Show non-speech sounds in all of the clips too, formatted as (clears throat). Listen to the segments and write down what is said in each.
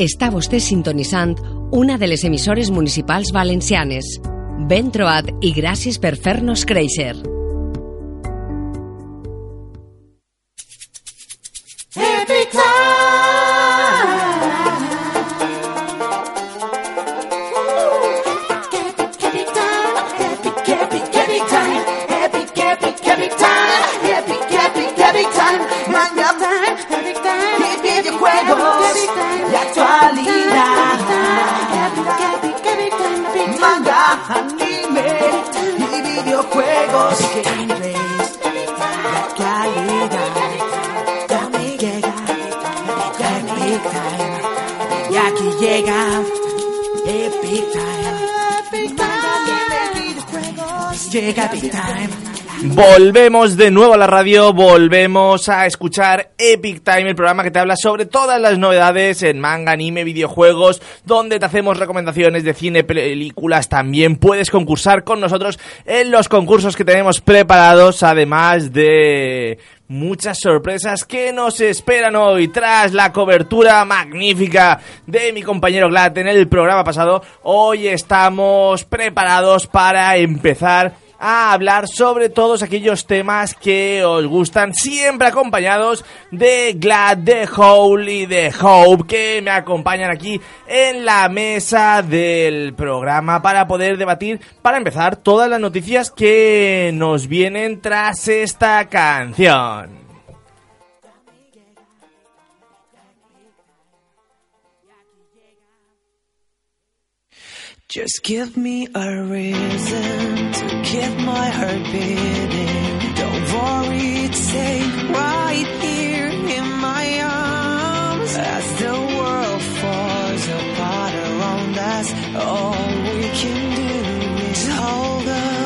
Està vostè sintonitzant una de les emissores municipals valencianes. Ben trobat i gràcies per fer-nos créixer. Volvemos de nuevo a la radio, volvemos a escuchar Epic Time, el programa que te habla sobre todas las novedades en manga, anime, videojuegos, donde te hacemos recomendaciones de cine, películas, también puedes concursar con nosotros en los concursos que tenemos preparados, además de muchas sorpresas que nos esperan hoy tras la cobertura magnífica de mi compañero Glad en el programa pasado. Hoy estamos preparados para empezar a hablar sobre todos aquellos temas que os gustan, siempre acompañados de Glad, de Howl y de Hope, que me acompañan aquí en la mesa del programa para poder debatir, para empezar, todas las noticias que nos vienen tras esta canción. Just give me a reason to keep my heart beating. Don't worry, it's safe right here in my arms. As the world falls apart around us, all we can do is hold on.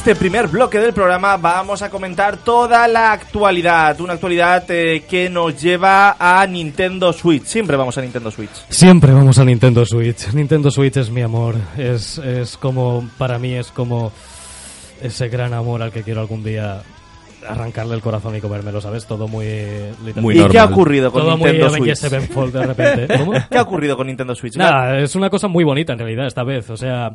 Este primer bloque del programa vamos a comentar toda la actualidad, una actualidad eh, que nos lleva a Nintendo Switch. Siempre vamos a Nintendo Switch. Siempre vamos a Nintendo Switch. Nintendo Switch es mi amor. Es, es como, para mí es como ese gran amor al que quiero algún día arrancarle el corazón y comérmelo, ¿sabes? Todo muy... literal- ¿Y Muy qué ha ocurrido con Todo muy Nintendo Avengers Switch? Sevenfold de repente. ¿Cómo? (laughs) ¿Qué ha ocurrido con Nintendo Switch? Nada, es una cosa muy bonita en realidad esta vez. O sea,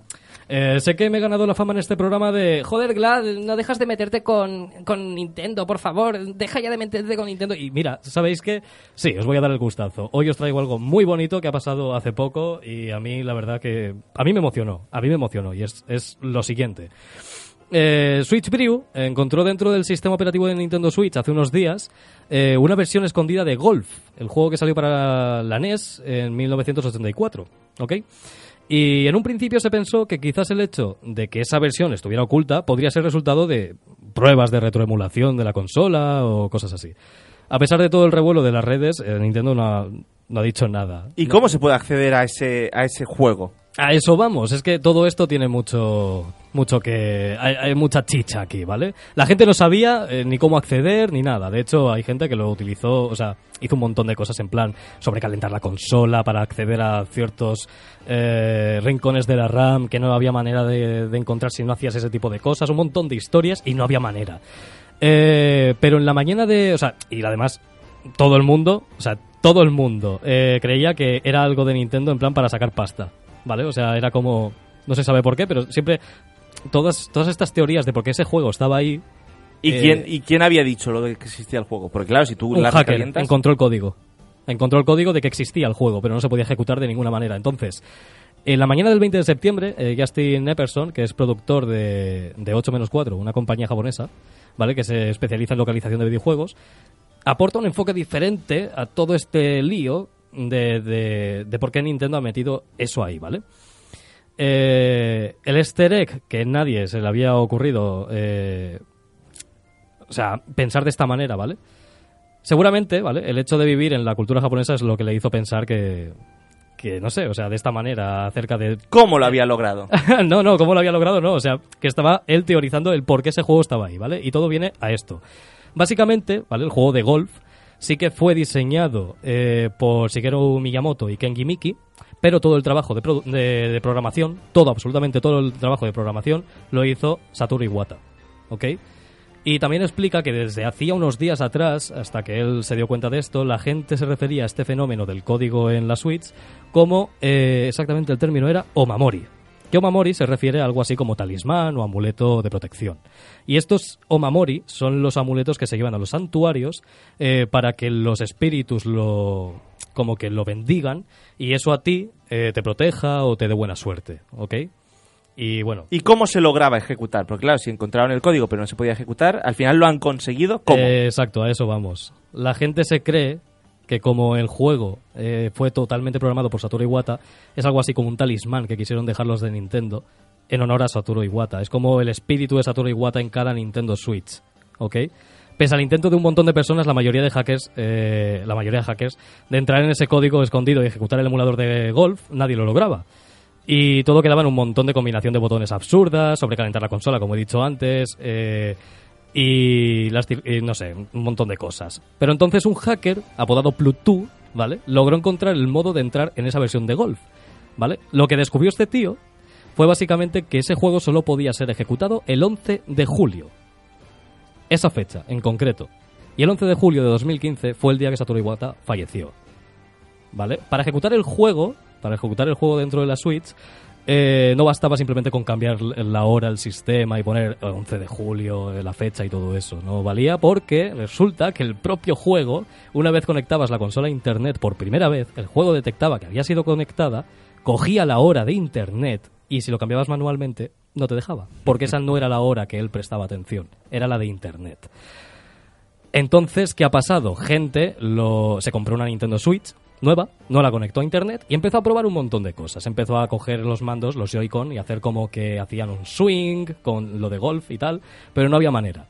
eh, sé que me he ganado la fama en este programa de joder, Glad, no dejas de meterte con, con Nintendo, por favor, deja ya de meterte con Nintendo. Y mira, ¿sabéis qué? Sí, os voy a dar el gustazo. Hoy os traigo algo muy bonito que ha pasado hace poco y a mí la verdad que a mí me emocionó, a mí me emocionó y es, es lo siguiente. Eh, Switch Brew encontró dentro del sistema operativo de Nintendo Switch hace unos días eh, una versión escondida de Golf, el juego que salió para la NES en 1984. ¿Ok? Y en un principio se pensó que quizás el hecho de que esa versión estuviera oculta podría ser resultado de pruebas de retroemulación de la consola o cosas así. A pesar de todo el revuelo de las redes, eh, Nintendo no ha, no ha dicho nada. ¿Y cómo se puede acceder a ese, a ese juego? A eso vamos, es que todo esto tiene mucho, mucho que, hay, hay mucha chicha aquí, ¿vale? La gente no sabía eh, ni cómo acceder ni nada. De hecho, hay gente que lo utilizó, o sea, hizo un montón de cosas en plan sobrecalentar la consola para acceder a ciertos eh, rincones de la RAM que no había manera de, encontrar si no hacías ese tipo de cosas, un montón de historias y no había manera. Eh, pero en la mañana de, o sea, y además todo el mundo, o sea, todo el mundo eh, creía que era algo de Nintendo en plan para sacar pasta, ¿vale? O sea, era como, no se sabe por qué, pero siempre todas, todas estas teorías de por qué ese juego estaba ahí, ¿Y, Eh, quién, ¿Y quién había dicho lo de que existía el juego? Porque claro, si tú un la hacker encontró el código. Encontró el código de que existía el juego, pero no se podía ejecutar de ninguna manera. Entonces, en la mañana del 20 de septiembre, eh, Justin Epperson, que es productor de, de 8 menos 4, una compañía japonesa, ¿vale? Que se especializa en localización de videojuegos, aporta un enfoque diferente a todo este lío de, de, de por qué Nintendo ha metido eso ahí, ¿vale? Eh, el easter egg que nadie se le había ocurrido, eh, o sea, pensar de esta manera, ¿vale? Seguramente, ¿vale? El hecho de vivir en la cultura japonesa es lo que le hizo pensar que, que no sé, o sea, de esta manera, acerca de... ¿Cómo lo había logrado? (laughs) no, no, ¿cómo lo había logrado? No, o sea, que estaba él teorizando el por qué ese juego estaba ahí, ¿vale? Y todo viene a esto. Básicamente, ¿vale? El juego de golf sí que fue diseñado eh, por Shigeru Miyamoto y Kenji Miki, pero todo el trabajo de, programación, todo, absolutamente todo el trabajo de programación, lo hizo Satoru Iwata, ¿ok? Y también explica que desde hacía unos días atrás, hasta que él se dio cuenta de esto, la gente se refería a este fenómeno del código en la Switch como, eh, exactamente el término era Omamori. Que Omamori se refiere a algo así como talismán o amuleto de protección. Y estos Omamori son los amuletos que se llevan a los santuarios eh, para que los espíritus lo como que lo bendigan y eso a ti eh, te proteja o te dé buena suerte, ¿ok? Y bueno, ¿Y cómo se lograba ejecutar? Porque claro, si encontraron el código pero no se podía ejecutar, al final lo han conseguido. ¿Cómo? Eh, exacto, a eso vamos. La gente se cree que como el juego eh, fue totalmente programado por Satoru Iwata, es algo así como un talismán que quisieron dejar los de Nintendo en honor a Satoru Iwata. Es como el espíritu de Satoru Iwata en cada Nintendo Switch, ¿ok? Pese al intento de un montón de personas, la mayoría de hackers, eh, la mayoría de hackers, de entrar en ese código escondido y ejecutar el emulador de golf, nadie lo lograba. Y todo quedaba en un montón de combinación de botones absurdas, sobrecalentar la consola, como he dicho antes, eh, y, las y no sé, un montón de cosas. Pero entonces un hacker, apodado Pluto, ¿vale? Logró encontrar el modo de entrar en esa versión de Golf, ¿vale? Lo que descubrió este tío fue básicamente que ese juego solo podía ser ejecutado el 11 de julio. Esa fecha, en concreto. Y el 11 de julio de 2015 fue el día que Satoru Iwata falleció. ¿Vale? Para ejecutar el juego, para ejecutar el juego dentro de la Switch, eh, no bastaba simplemente con cambiar la hora, el sistema y poner el 11 de julio, eh, la fecha y todo eso. No valía porque resulta que el propio juego, una vez conectabas la consola a internet por primera vez, el juego detectaba que había sido conectada, cogía la hora de internet y si lo cambiabas manualmente, no te dejaba. Porque esa no era la hora que él prestaba atención, era la de internet. Entonces, ¿qué ha pasado? Gente lo, se compró una Nintendo Switch nueva, no la conectó a internet y empezó a probar un montón de cosas. Empezó a coger los mandos, los Joy-Con, y hacer como que hacían un swing con lo de golf y tal, pero no había manera.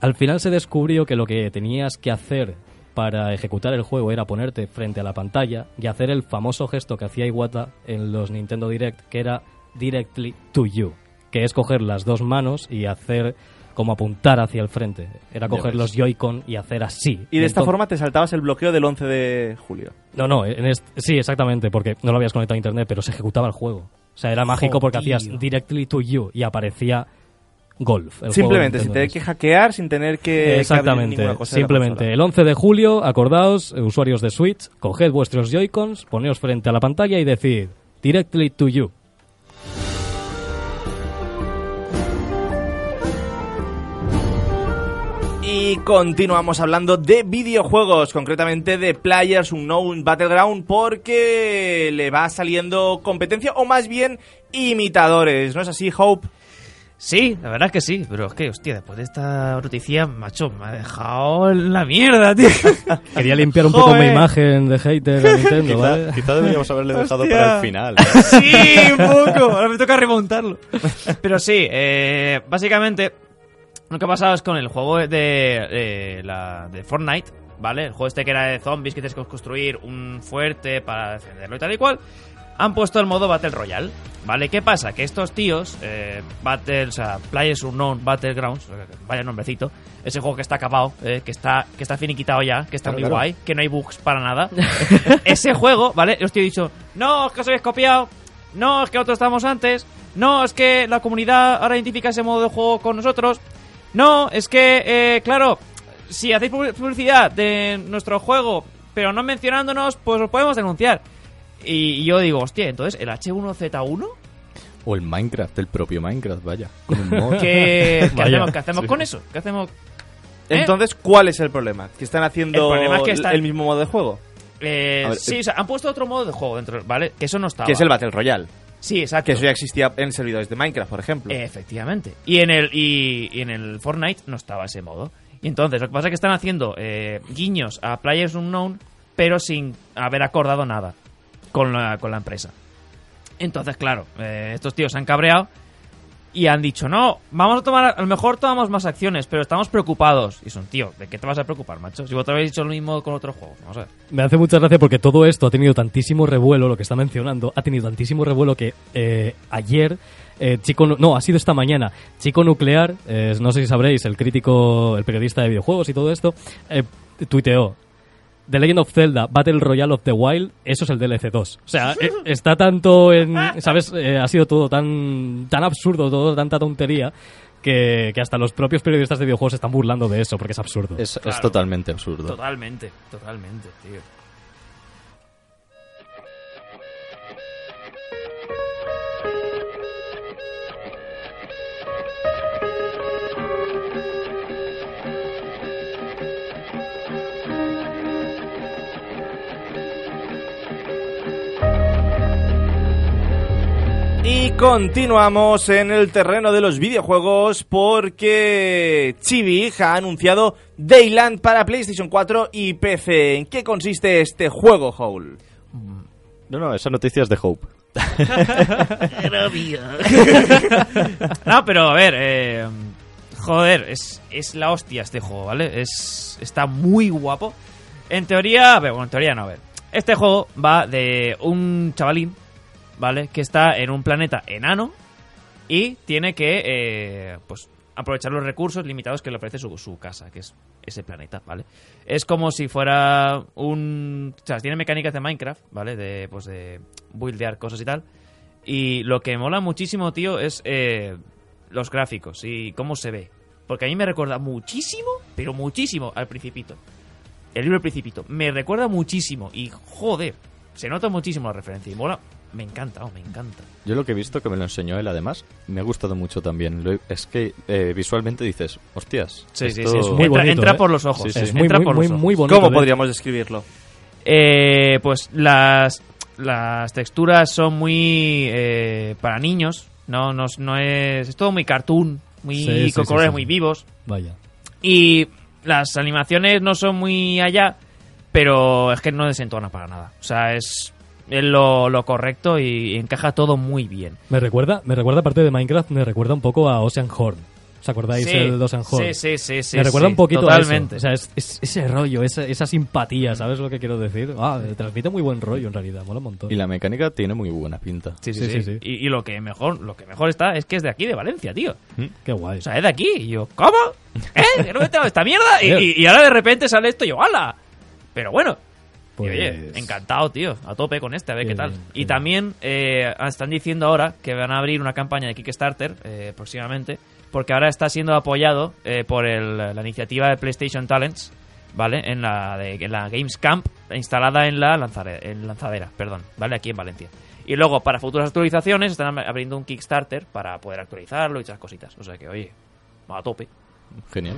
Al final se descubrió que lo que tenías que hacer para ejecutar el juego era ponerte frente a la pantalla y hacer el famoso gesto que hacía Iwata en los Nintendo Direct, que era directly to you, que es coger las dos manos y hacer como apuntar hacia el frente. Era coger los Joy-Con y hacer así. y de esta Entonces- forma te saltabas el bloqueo del 11 de julio. no, no, en sí, exactamente, porque no lo habías conectado a internet, pero se ejecutaba el juego. O sea, era mágico porque hacías directly to you y aparecía Golf. el Simplemente, sin tener que hackear, sin tener que... Exactamente, cosa simplemente. El 11 de julio, acordaos, eh, usuarios de Switch, coged vuestros Joy-Cons, poneos frente a la pantalla y decid Directly to you. Y continuamos hablando de videojuegos, concretamente de Players Unknown Battleground, porque le va saliendo competencia, o más bien imitadores, ¿no es así, Hope? Sí, la verdad es que sí, pero es que, hostia, después de esta noticia, macho, me ha dejado en la mierda, tío. (laughs) Quería limpiar un poco mi imagen de hater de Nintendo, Quizá, ¿vale? quizá deberíamos haberle dejado Hostia. para el final. (laughs) Sí, un poco. Ahora me toca remontarlo. Pero sí, eh, básicamente lo que ha pasado es con el juego de, de la, de Fortnite, ¿vale? El juego este que era de zombies, que tienes que construir un fuerte para defenderlo y tal y cual. Han puesto el modo Battle Royale, ¿vale? ¿Qué pasa? Que estos tíos, eh, Battle, o sea, Players Unknown Battlegrounds, vaya nombrecito, ese juego que está acabado, eh, que está que está finiquitado ya, que está Claro, muy claro. guay, que no hay bugs para nada. (laughs) ese juego, ¿vale? Los tíos he dicho, no, es que os habéis copiado, no, es que nosotros estábamos antes, no, es que la comunidad ahora identifica ese modo de juego con nosotros, no, es que, eh, claro, si hacéis publi- publicidad de nuestro juego, pero no mencionándonos, pues os podemos denunciar. Y, yo digo, hostia, entonces el H1Z1, O el Minecraft, el propio Minecraft, vaya. Con un mod. ¿qué, (laughs) qué Vaya. hacemos, ¿Qué hacemos con eso? ¿Qué hacemos? ¿Eh? Entonces, ¿cuál es el problema? ¿Que están haciendo El problema es que están- el mismo modo de juego? Eh, ver, sí, eh, o sea, han puesto otro modo de juego dentro, ¿vale? Que eso no estaba. Que es el Battle Royale. Sí, exacto. Que eso ya existía en servidores de Minecraft, por ejemplo. Efectivamente. Y en el y, y en el Fortnite no estaba ese modo. Y entonces lo que pasa es que están haciendo eh, guiños a Players Unknown, pero sin haber acordado nada con la, con la empresa. Entonces, claro, eh, estos tíos se han cabreado y han dicho, no, vamos a tomar, a lo mejor tomamos más acciones, pero estamos preocupados. Y son, tío, ¿de qué te vas a preocupar, macho? Si vosotros habéis dicho lo mismo con otros juegos. Vamos a ver. Me hace mucha gracia porque todo esto ha tenido tantísimo revuelo, lo que está mencionando, ha tenido tantísimo revuelo que eh, ayer, eh, Chico, no, ha sido esta mañana, Chico Nuclear, eh, no sé si sabréis, el crítico, el periodista de videojuegos y todo esto, eh, tuiteó. The Legend of Zelda Battle Royale of the Wild, eso es el DLC 2. O sea, eh, (laughs) está tanto en. ¿Sabes? Eh, ha sido todo tan, tan absurdo, todo tanta tontería, que, que hasta los propios periodistas de videojuegos se están burlando de eso, porque es absurdo. Es, totalmente absurdo. Totalmente, totalmente, tío. Y continuamos en el terreno de los videojuegos porque Chibi ha anunciado Dayland para PlayStation 4 y PC. ¿En qué consiste este juego, Howl? No, no, esa noticia es de Hope. (laughs) (laughs) No, pero a ver, eh, joder, es, es la hostia este juego, ¿vale? Es, está muy guapo. En teoría, a ver, bueno, en teoría no, a ver. Este juego va de un chavalín, ¿vale? Que está en un planeta enano y tiene que, eh, pues, aprovechar los recursos limitados que le ofrece su, casa, que es ese planeta, ¿vale? Es como si fuera un... O sea, tiene mecánicas de Minecraft, ¿vale? De, pues, de buildear cosas y tal. Y lo que mola muchísimo, tío, es eh, los gráficos y cómo se ve. Porque a mí me recuerda muchísimo, pero muchísimo al Principito. El libro El Principito. Me recuerda muchísimo y, joder, se nota muchísimo la referencia. Y mola, me encanta, oh, me encanta. Yo lo que he visto, que me lo enseñó él además, me ha gustado mucho también. Lo he- es que eh, visualmente dices, hostias. Sí, sí, esto- sí. Es muy entra, bonito, entra ¿eh? por los ojos. Sí, sí. es muy, entra muy, por muy, los ojos. muy bonito. ¿Cómo de- podríamos describirlo? Eh, pues las, las texturas son muy eh, para niños. No, no, no es, es todo muy cartoon, muy Sí, sí, con sí, colores sí. muy vivos. Vaya. Y las animaciones no son muy allá, pero es que no desentona para nada. O sea, es, es lo, lo correcto y encaja todo muy bien. Me recuerda, me recuerda, aparte de Minecraft, me recuerda un poco a Ocean Horn. ¿Os acordáis Sí, el de Ocean Horn? Sí, sí, sí, sí. me recuerda sí, un poquito a eso. Totalmente. O sea, es, es- ese rollo, esa, esa simpatía, ¿sabes lo que quiero decir? Ah, transmite muy buen rollo en realidad, mola un montón. Y la mecánica tiene muy buena pinta. Sí, sí, Sí, sí. sí, sí. Y, y lo que mejor lo que mejor está es que es de aquí, de Valencia, tío. Qué guay. O sea, es de aquí. Y yo, ¿cómo? ¿Eh? ¿Que no me he enterado de esta mierda? Y, (laughs) y- y ahora de repente sale esto y yo, ¡hala! Pero bueno. Pues- Y, oye, encantado, tío. A tope con este, a ver Qué qué tal. bien, y también eh, están diciendo ahora que van a abrir una campaña de Kickstarter eh, próximamente, porque ahora está siendo apoyado eh, por el- la iniciativa de PlayStation Talents, ¿vale? En la, de, en la Games Camp, instalada en la lanzare- en lanzadera, perdón, ¿vale? Aquí en Valencia. Y luego, para futuras actualizaciones, están abriendo un Kickstarter para poder actualizarlo y esas cositas. O sea que, oye, va a tope. Genial.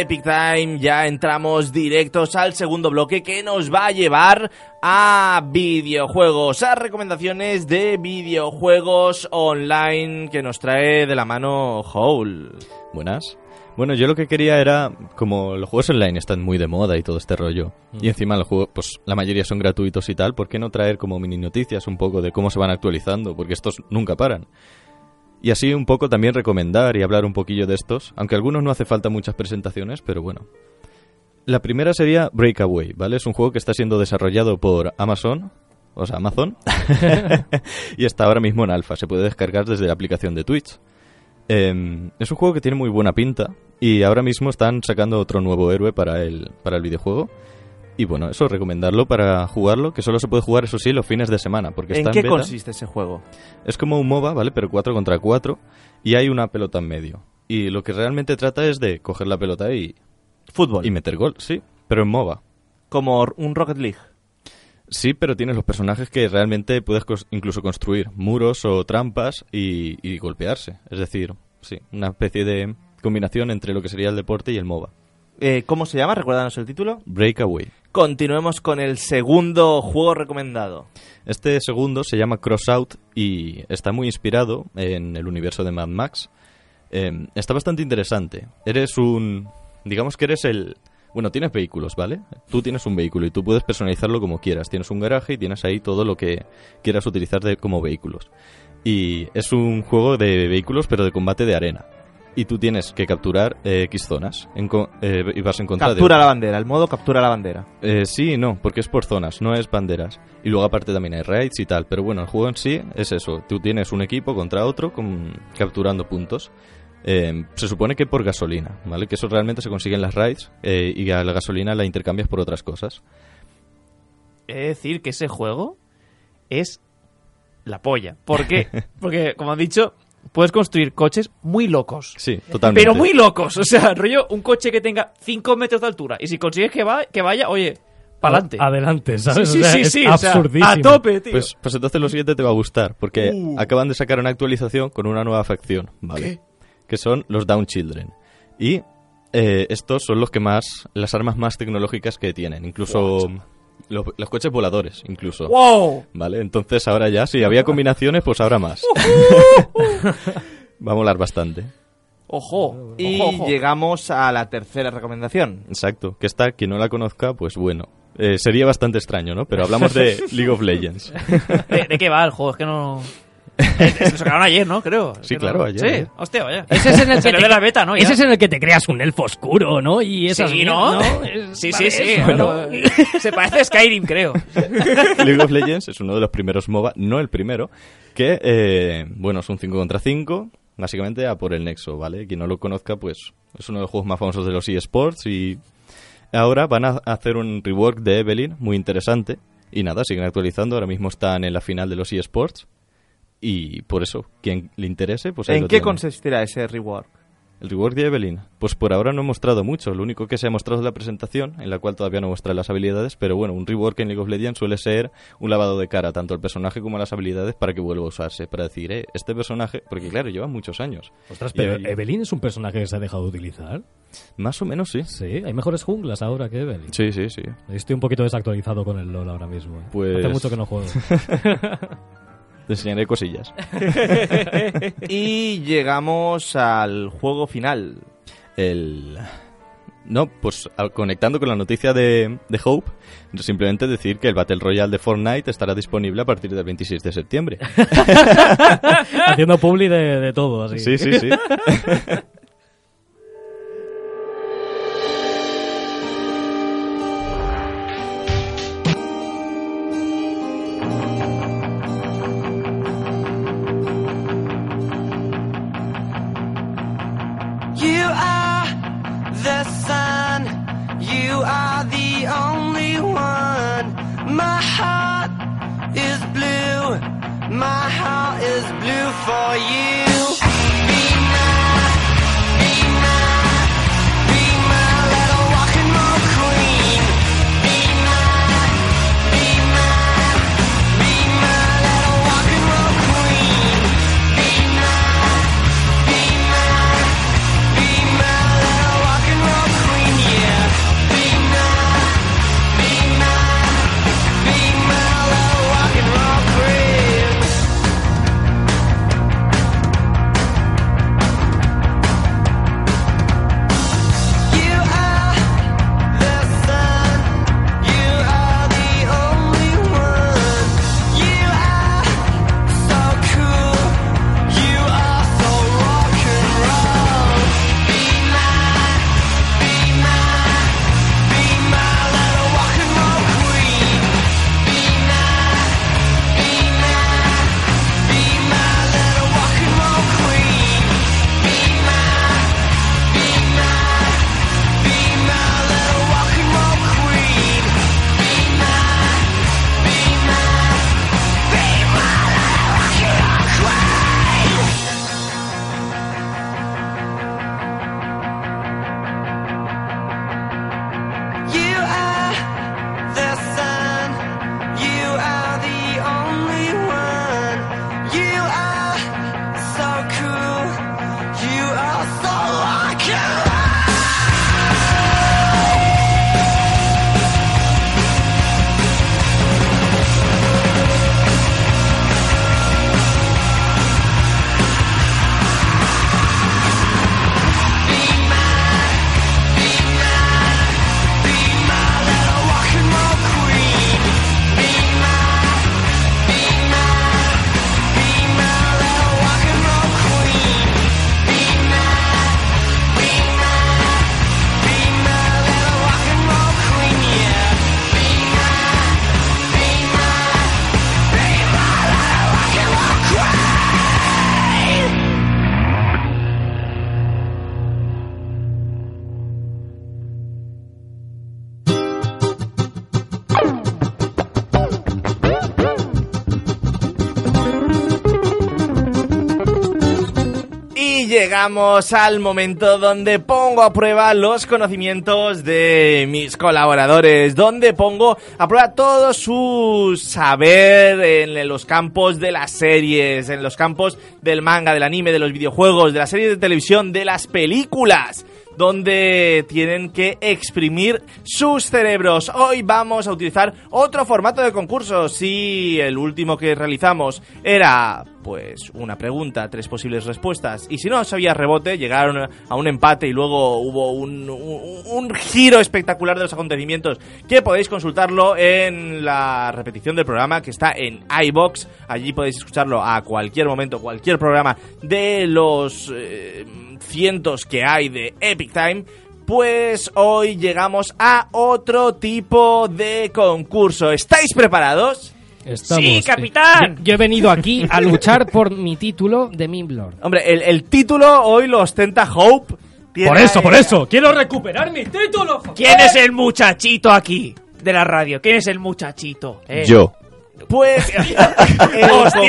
Epic Time, ya entramos directos al segundo bloque que nos va a llevar a videojuegos, a recomendaciones de videojuegos online que nos trae de la mano Howl. Buenas. Bueno, yo lo que quería era, como los juegos online están muy de moda y todo este rollo, y encima los juegos, pues la mayoría son gratuitos y tal, ¿por qué no traer como mini noticias un poco de cómo se van actualizando? Porque estos nunca paran. Y así un poco también recomendar y hablar un poquillo de estos, aunque algunos no hace falta muchas presentaciones, pero bueno. La primera sería Breakaway, ¿vale? Es un juego que está siendo desarrollado por Amazon, o sea, Amazon, (laughs) (laughs) y está ahora mismo en alfa, se puede descargar desde la aplicación de Twitch. Eh, es un juego que tiene muy buena pinta y ahora mismo están sacando otro nuevo héroe para el, para el videojuego. Y bueno, eso, recomendarlo para jugarlo, que solo se puede jugar, eso sí, los fines de semana, porque ¿En está qué en beta. consiste ese juego? Es como un MOBA, ¿vale? Pero 4 contra 4 y hay una pelota en medio. Y lo que realmente trata es de coger la pelota y, Fútbol. y meter gol, sí, pero en MOBA. Como un Rocket League. Sí, pero tienes los personajes que realmente puedes incluso construir muros o trampas y, y golpearse. Es decir, sí, una especie de combinación entre lo que sería el deporte y el MOBA. Eh, ¿Cómo se llama? Recuérdanos el título. Breakaway. Continuemos con el segundo juego recomendado. Este segundo se llama Crossout y está muy inspirado en el universo de Mad Max. Eh, está bastante interesante. Eres un... Digamos que eres el... Bueno, tienes vehículos, ¿vale? Tú tienes un vehículo y tú puedes personalizarlo como quieras. Tienes un garaje y tienes ahí todo lo que quieras utilizar de- como vehículos. Y es un juego de vehículos pero de combate de arena. Y tú tienes que capturar eh, X zonas en co- eh, y vas en contra Captura de... la bandera, el modo captura la bandera. Eh, sí y no, porque es por zonas, no es banderas. Y luego aparte también hay raids y tal. Pero bueno, el juego en sí es eso. Tú tienes un equipo contra otro con- capturando puntos. Eh, se supone que por gasolina, ¿vale? Que eso realmente se consigue en las raids eh, y a la gasolina la intercambias por otras cosas. He de decir que ese juego es la polla. ¿Por qué? (laughs) Porque, como han dicho, puedes construir coches muy locos. Sí, totalmente. Pero muy locos. O sea, rollo, un coche que tenga 5 metros de altura. Y si consigues que, va, que vaya, oye, para adelante. Adelante, Sí, ¿sabes? sí, O sea, sí, es sí. o sea, absurdísimo. a tope, tío. Pues, pues entonces lo siguiente te va a gustar, porque Uh. acaban de sacar una actualización con una nueva facción, ¿vale? Que son los Down Children. Y eh, estos son los que más, las armas más tecnológicas que tienen, incluso los, los coches voladores, incluso. ¡Wow! ¿Vale? Entonces ahora ya, si había combinaciones, pues ahora más. (laughs) Va a molar bastante. Ojo. Y ojo, ojo. llegamos a la tercera recomendación. Exacto. Que esta, quien no la conozca, pues bueno. eh, sería bastante extraño, ¿no? Pero hablamos de (laughs) League of Legends. ¿De, de qué va el juego? Es que no... Eh, Se lo sacaron ayer, ¿no? Creo. Sí, claro, ayer, Sí, ayer. hostia, vaya. Ese es en el (laughs) Se que le te- ve la beta, ¿no? Ya. Ese es en el que te creas un elfo oscuro, ¿no? Y esas Sí, ¿no? Sí, sí, sí. Bueno, se parece a Skyrim, creo. (laughs) League of Legends es uno de los primeros MOBA, no el primero, que, eh, bueno, es un 5 contra 5, básicamente a por el Nexo, ¿vale? Quien no lo conozca, pues es uno de los juegos más famosos de los eSports y ahora van a hacer un rework de Evelyn muy interesante y nada, siguen actualizando, ahora mismo están en la final de los eSports y por eso, quien le interese, pues ahí ¿En lo qué tiene. consistirá ese rework? El rework de Evelyn. Pues por ahora no he mostrado mucho. Lo único que se ha mostrado es la presentación, en la cual todavía no muestra las habilidades. Pero bueno, un rework en League of Legends suele ser un lavado de cara, tanto al personaje como a las habilidades, para que vuelva a usarse. Para decir, eh, este personaje. Porque claro, lleva muchos años. Ostras, pero Evelyn es un personaje que se ha dejado de utilizar. Más o menos sí. Sí, hay mejores junglas ahora que Evelyn. Sí, sí, sí. Estoy un poquito desactualizado con el LoL ahora mismo. ¿eh? Pues- Hace mucho que no juego. (laughs) Te enseñaré cosillas. (laughs) Y llegamos al juego final. El. No, pues al- conectando con la noticia de, de Hope, simplemente decir que el Battle Royale de Fortnite estará disponible a partir del 26 de septiembre. (laughs) Haciendo publi de, de todo, así. Sí, sí, sí. (laughs) for. Llegamos al momento donde pongo a prueba los conocimientos de mis colaboradores, donde pongo a prueba todo su saber en los campos de las series, en los campos del manga, del anime, de los videojuegos, de las series de televisión, de las películas donde tienen que exprimir sus cerebros. Hoy vamos a utilizar otro formato de concurso. Si el último que realizamos era, pues, una pregunta, tres posibles respuestas, y si no sabía rebote, llegaron a un empate y luego hubo un giro espectacular de los acontecimientos que podéis consultarlo en la repetición del programa que está en iBox. Allí podéis escucharlo a cualquier momento, cualquier programa de los eh, cientos que hay de Epic Time. Pues hoy llegamos a otro tipo de concurso. ¿Estáis preparados? Estamos, Sí, capitán. Yo he venido aquí a luchar por mi título de Mimblord. Hombre, el, el título hoy lo ostenta Hope. Tiene- Por eso, por eso. Quiero recuperar mi título. ¿Quién es el muchachito aquí de la radio? ¿Quién es el muchachito? Eh, Yo. Pues (laughs) el concurso,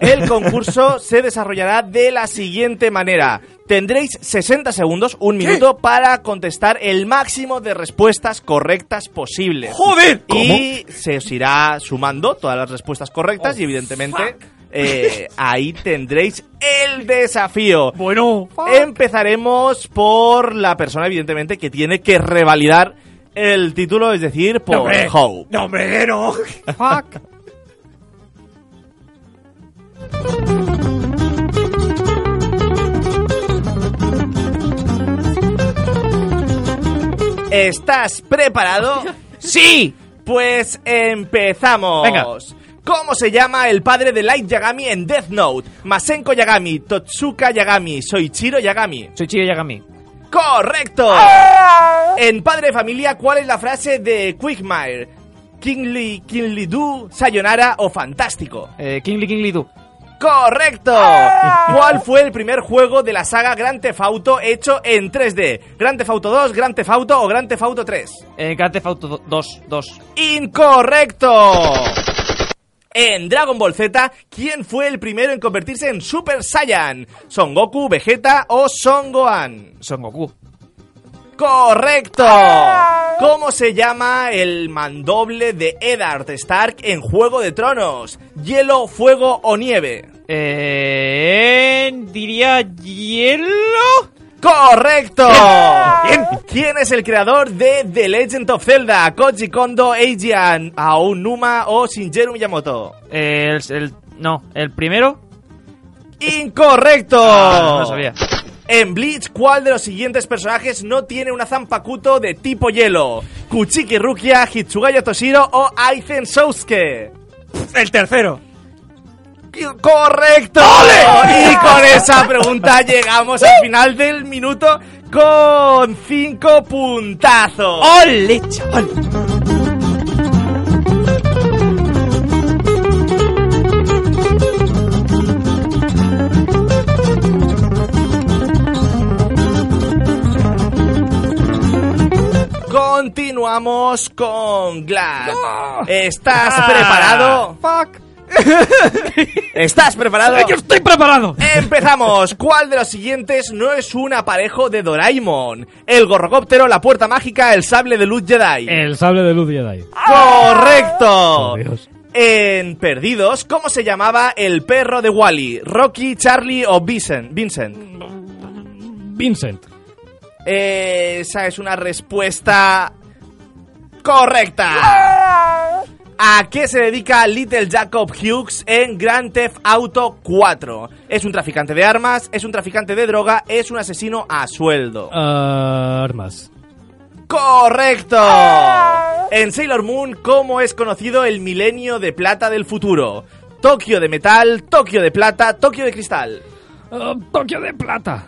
el concurso se desarrollará de la siguiente manera. Tendréis 60 segundos, un minuto, para contestar el máximo de respuestas correctas posibles. ¡Joder! Y se os irá sumando todas las respuestas correctas y evidentemente eh, (laughs) ahí tendréis el desafío. Bueno, Empezaremos por la persona, evidentemente, que tiene que revalidar el título, es decir, por hombre. Hope. no, hombre, no. Fuck. ¿Estás preparado? ¡Sí! Pues empezamos. Venga. ¿Cómo se llama el padre de Light Yagami en Death Note? Masenko Yagami, Totsuka Yagami, Soichiro Yagami. Soy Chiro Yagami. ¡Correcto! En Padre de Familia, ¿cuál es la frase de Quickmire? Kingly, Kingly Do, Sayonara o Fantástico. Eh, Kingly Kingly Du. ¡Correcto! ¿Cuál fue el primer juego de la saga Grand Theft Auto hecho en 3D? ¿Grand Theft Auto 2, Grand Theft Auto o Grand Theft Auto 3? Eh, Grand Theft Auto 2. 2. ¡Incorrecto! En Dragon Ball Z, ¿quién fue el primero en convertirse en Super Saiyan? ¿Son Goku, Vegeta o Son Gohan? Son Goku. ¡Correcto! ¿Cómo se llama el mandoble de Eddard Stark en Juego de Tronos? ¿Hielo, fuego o nieve? Eh, diría hielo. ¡Correcto! ¿Quién es el creador de The Legend of Zelda? ¿Koji Kondo, Eiji Aonuma o Shigeru Miyamoto? Eh, el, el- no, el primero. ¡Incorrecto! Ah, no sabía. En Bleach, ¿cuál de los siguientes personajes no tiene una Zanpakuto de tipo hielo? ¿Kuchiki Rukia, Hitsugaya Toshiro o Aizen Sousuke? El tercero. ¡Correcto! Y con esa pregunta llegamos al final del minuto con cinco puntazos. ¡Ole, chaval! Continuamos con Glad. ¿Estás preparado? Fuck. (laughs) ¿Estás preparado? Yo estoy preparado. Empezamos. ¿Cuál de los siguientes no es un aparejo de Doraemon? El gorrocóptero, la puerta mágica, el sable de luz Jedi. El sable de luz Jedi. ¡Correcto! Dios. En Perdidos, ¿cómo se llamaba el perro de Wally? ¿Rocky, Charlie o Vincent? Vincent. Vincent. Esa es una respuesta correcta. ¿A qué se dedica Little Jacob Hughes en Grand Theft Auto 4? ¿Es un traficante de armas? ¿Es un traficante de droga? ¿Es un asesino a sueldo? Ah, armas. ¡Correcto! En Sailor Moon, ¿cómo es conocido el milenio de plata del futuro? Tokio de metal, Tokio de plata, Tokio de cristal. Ah, Tokio de plata.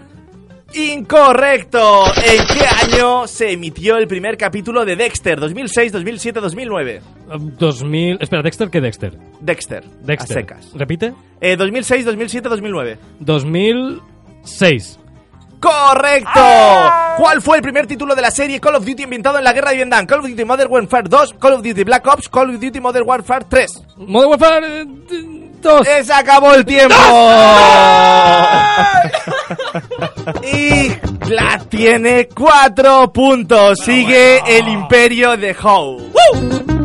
Incorrecto. ¿En qué año se emitió el primer capítulo de Dexter? ¿2006, 2007, 2009? Ah, 2000. Espera, Dexter, ¿qué Dexter? Dexter. Dexter. A secas. ¿Repite? Eh, 2006, 2007, 2009. 2006. ¡Correcto! ¿Cuál fue el primer título de la serie Call of Duty ambientado en la guerra de Vietnam? Call of Duty Modern Warfare 2, Call of Duty Black Ops, Call of Duty Modern Warfare 3. Modern Warfare. eh, Dos. ¡Se acabó el tiempo! y la tiene cuatro puntos. Sigue el imperio de Howe.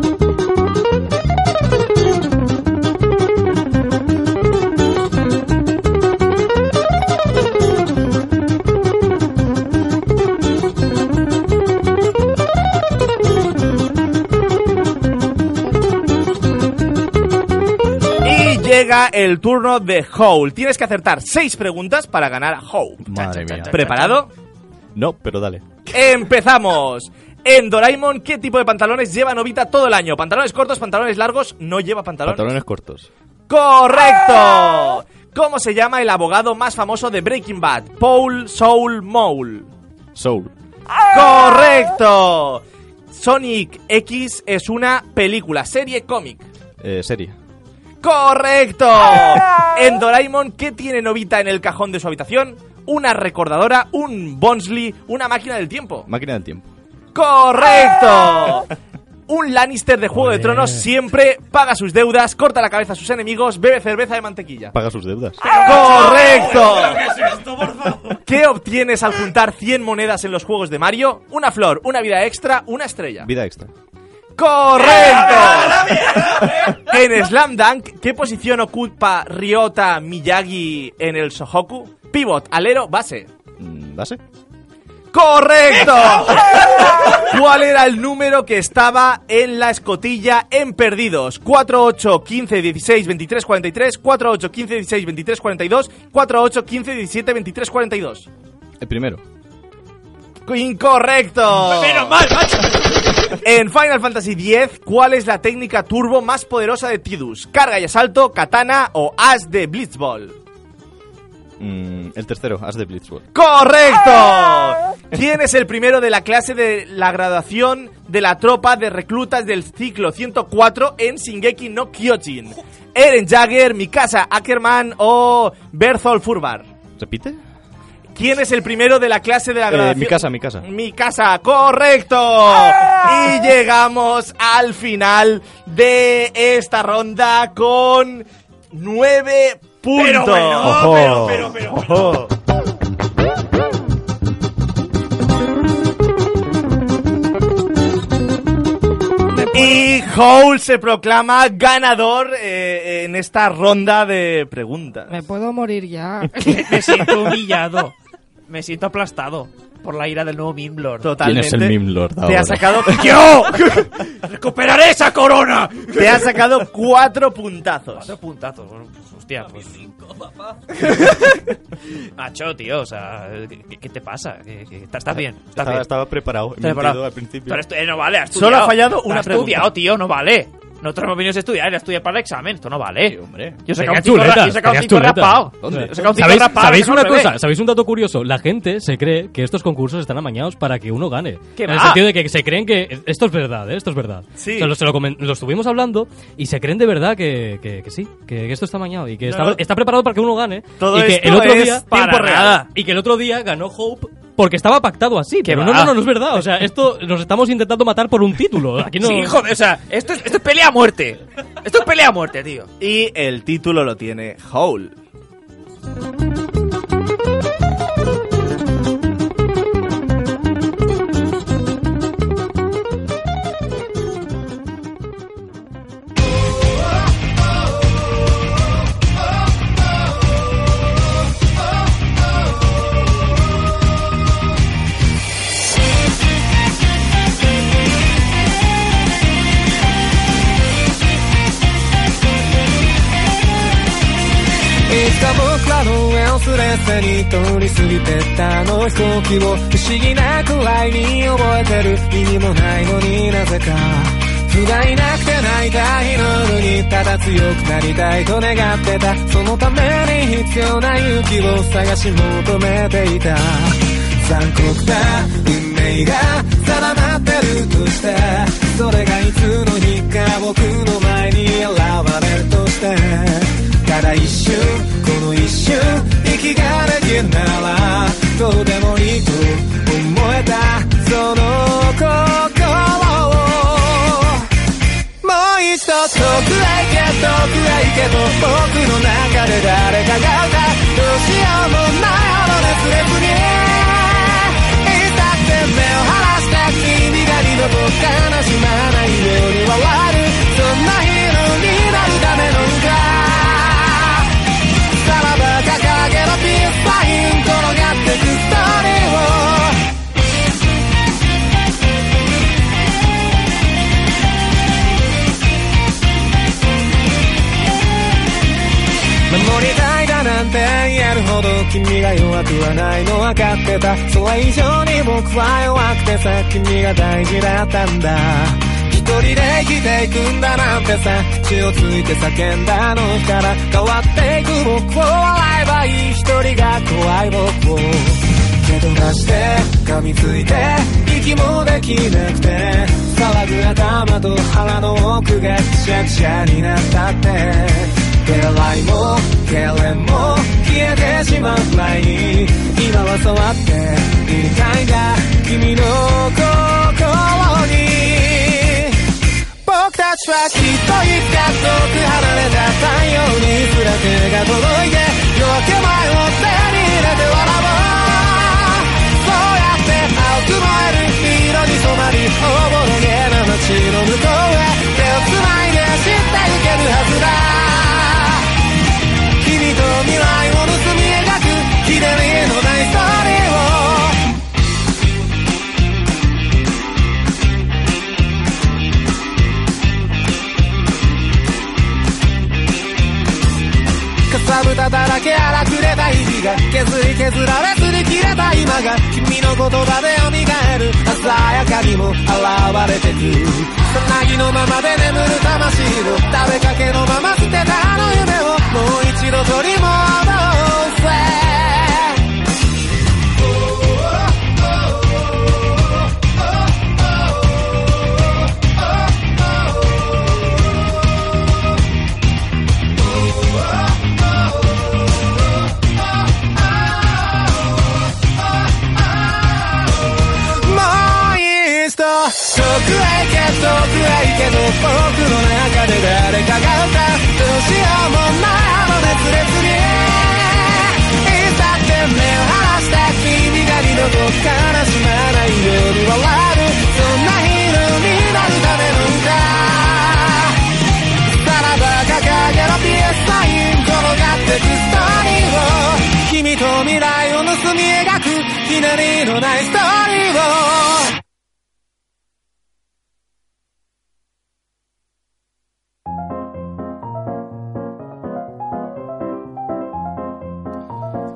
Llega el turno de Howl. Tienes que acertar seis preguntas para ganar a Howl. Madre mía. ¿Preparado? No, pero dale. Empezamos. En Doraemon, ¿qué tipo de pantalones lleva Novita todo el año? ¿Pantalones cortos, pantalones largos? ¿No lleva pantalones? Pantalones cortos. ¡Correcto! ¿Cómo se llama el abogado más famoso de Breaking Bad? Paul Soul Mole. Soul. ¡Correcto! Sonic X es una película, serie, cómic. Eh, serie. ¡Correcto! En Doraemon, ¿qué tiene Novita en el cajón de su habitación? Una recordadora, un Bonsley, una máquina del tiempo. Máquina del tiempo. ¡Correcto! Un Lannister de Juego de Tronos siempre paga sus deudas, corta la cabeza a sus enemigos, bebe cerveza de mantequilla. Paga sus deudas. ¡Correcto! ¿Qué obtienes al juntar 100 monedas en los juegos de Mario? Una flor, una vida extra, una estrella. Vida extra. ¡Correcto! En Slam Dunk, ¿qué posición ocupa Ryota Miyagi en el Sohoku? Pivot, alero, base. Mm, ¿Base? ¡Correcto! ¿Cuál era el número que estaba en la escotilla en Perdidos? 4, 8, 15, 16, 23, 43, 4, 8, 15, 16, 23, 42, 4, 8, 15, 17, 23, 42. El primero. ¡Incorrecto! Menos mal, macho. En Final Fantasy X, ¿cuál es la técnica turbo más poderosa de Tidus? ¿Carga y asalto, katana o as de Blitzball? Mm, el tercero, As de Blitzball. ¡Correcto! ¿Quién es el primero de la clase de la graduación de la tropa de reclutas del ciclo 104 en Shingeki no Kyojin? (laughs) ¿Eren Jagger, Mikasa Ackerman o Berthold Furbar? ¿Repite? ¿Quién es el primero de la clase de la Eh, graduación? mi casa, mi casa. Mi casa, correcto. Y llegamos al final de esta ronda con nueve puntos. bueno, pero, pero, pero, Ojo. Y Howl se proclama ganador eh, en esta ronda de preguntas. Me puedo morir ya. (laughs) Me siento humillado. Me siento aplastado por la ira del nuevo Mimblord. ¿Quién Totalmente. es el Meme Lord Te ahora? ha sacado (laughs) ¡Yo! (laughs) ¡Recuperaré esa corona! Te ha sacado cuatro puntazos. Cuatro puntazos. Bueno, pues, hostia, pues... (laughs) Macho, tío, o sea, ¿qué, qué te pasa? ¿Qué- qué- ¿Estás bien? ¿Estás Estaba, bien? estaba preparado. Preparado. al principio. Pero esto eh, no vale, has Solo ha fallado una Has pregunta. estudiado, tío, no vale. Nosotros hemos venido a estudiar, él estudia para el examen, esto no vale. Sí, hombre. Yo he sacado un Tenías cinco ra- yo he chuletas, sacado un tenías cinco chuletas. rapado. ¿Dónde? Yo he sacado un cinco ¿Sabéis, rapado, sabéis no una cosa? ¿Sabéis un dato curioso? La gente se cree que estos concursos están amañados para que uno gane. ¿Qué en va? el sentido de que se creen que esto es verdad, ¿eh? esto es verdad. Sí. O sea, lo, se lo, estuvimos hablando y se creen de verdad que, que- que sí, que, que esto está amañado y que está, no. está preparado para que uno gane. Todo y que esto el otro es día para nada. y que el otro día ganó Hope porque estaba pactado así. Pero no, no, no, no es verdad. O sea, (laughs) esto nos estamos intentando matar por un título. Aquí no. Sí, joder, o sea, esto es, esto es pelea a muerte. Esto es pelea a muerte, tío. Y el título lo tiene Howl. 上をすれすれに通り過ぎてったあの飛行機を不思議なくらいに覚えてる意味もないのになぜか。不甲斐なくて泣いた日の夜にただ強くなりたいと願ってた。そのために必要な勇気を探し求めていた。残酷な運命が定まってるとして。それがいつの日か僕の前に現れるとして。ただ一瞬この一瞬息ができる。ならどうでもいいと思えたその心をもう一度遠くへ行け遠くへ行けと僕の中で誰かが歌どうしようもないほど熱烈に言いたくて目を離した君が二度と悲しまないように笑える。そんなほど君が弱くはないの分かってた。それ以上に僕は弱くてさ君が大事だったんだ。一人で生きていくんだなんてさ血をついて叫んだあの日から変わっていく僕を笑えばいい。一人が怖い僕を。蹴飛ばして噛みついて息もできなくて騒ぐ頭と腹の奥がくしゃくしゃになったって。手洗いも痙攣も消えてしまう前に今は触っていたいんだ君の心に。僕たちはきっといつか遠く離れた太陽にすら手が届いて夜明け前を手に入れて笑おうそうやって青く燃える色に染まりおぼろげな街の向こうへ手をつないで走ってゆけるはずだ。君と未来を盗み描くひねりのないストーリーをかさぶただらけ荒くれた日々が削り削られすり切れた今が君の言葉で蘇る。鮮やかにも現れてくさなぎのままで眠る魂を。食べかけのまま捨てたあの夢を。もう一度取り戻せ。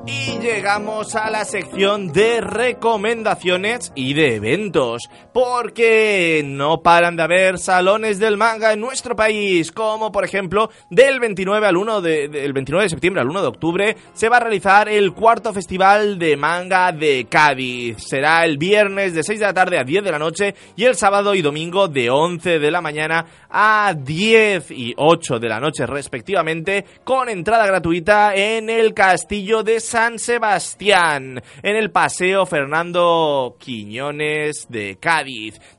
Y llegamos a la sección de recomendaciones y de eventos porque no paran de haber salones del manga en nuestro país, como por ejemplo del 29 al 1 de, del 29 de septiembre al 1 de octubre se va a realizar el cuarto festival de manga de Cádiz. Será el viernes de 6 de la tarde a 10 de la noche y el sábado y domingo de 11 de la mañana a 10 y 8 de la noche respectivamente, con entrada gratuita en el Castillo de San Sebastián, en el Paseo Fernando Quiñones de Cádiz.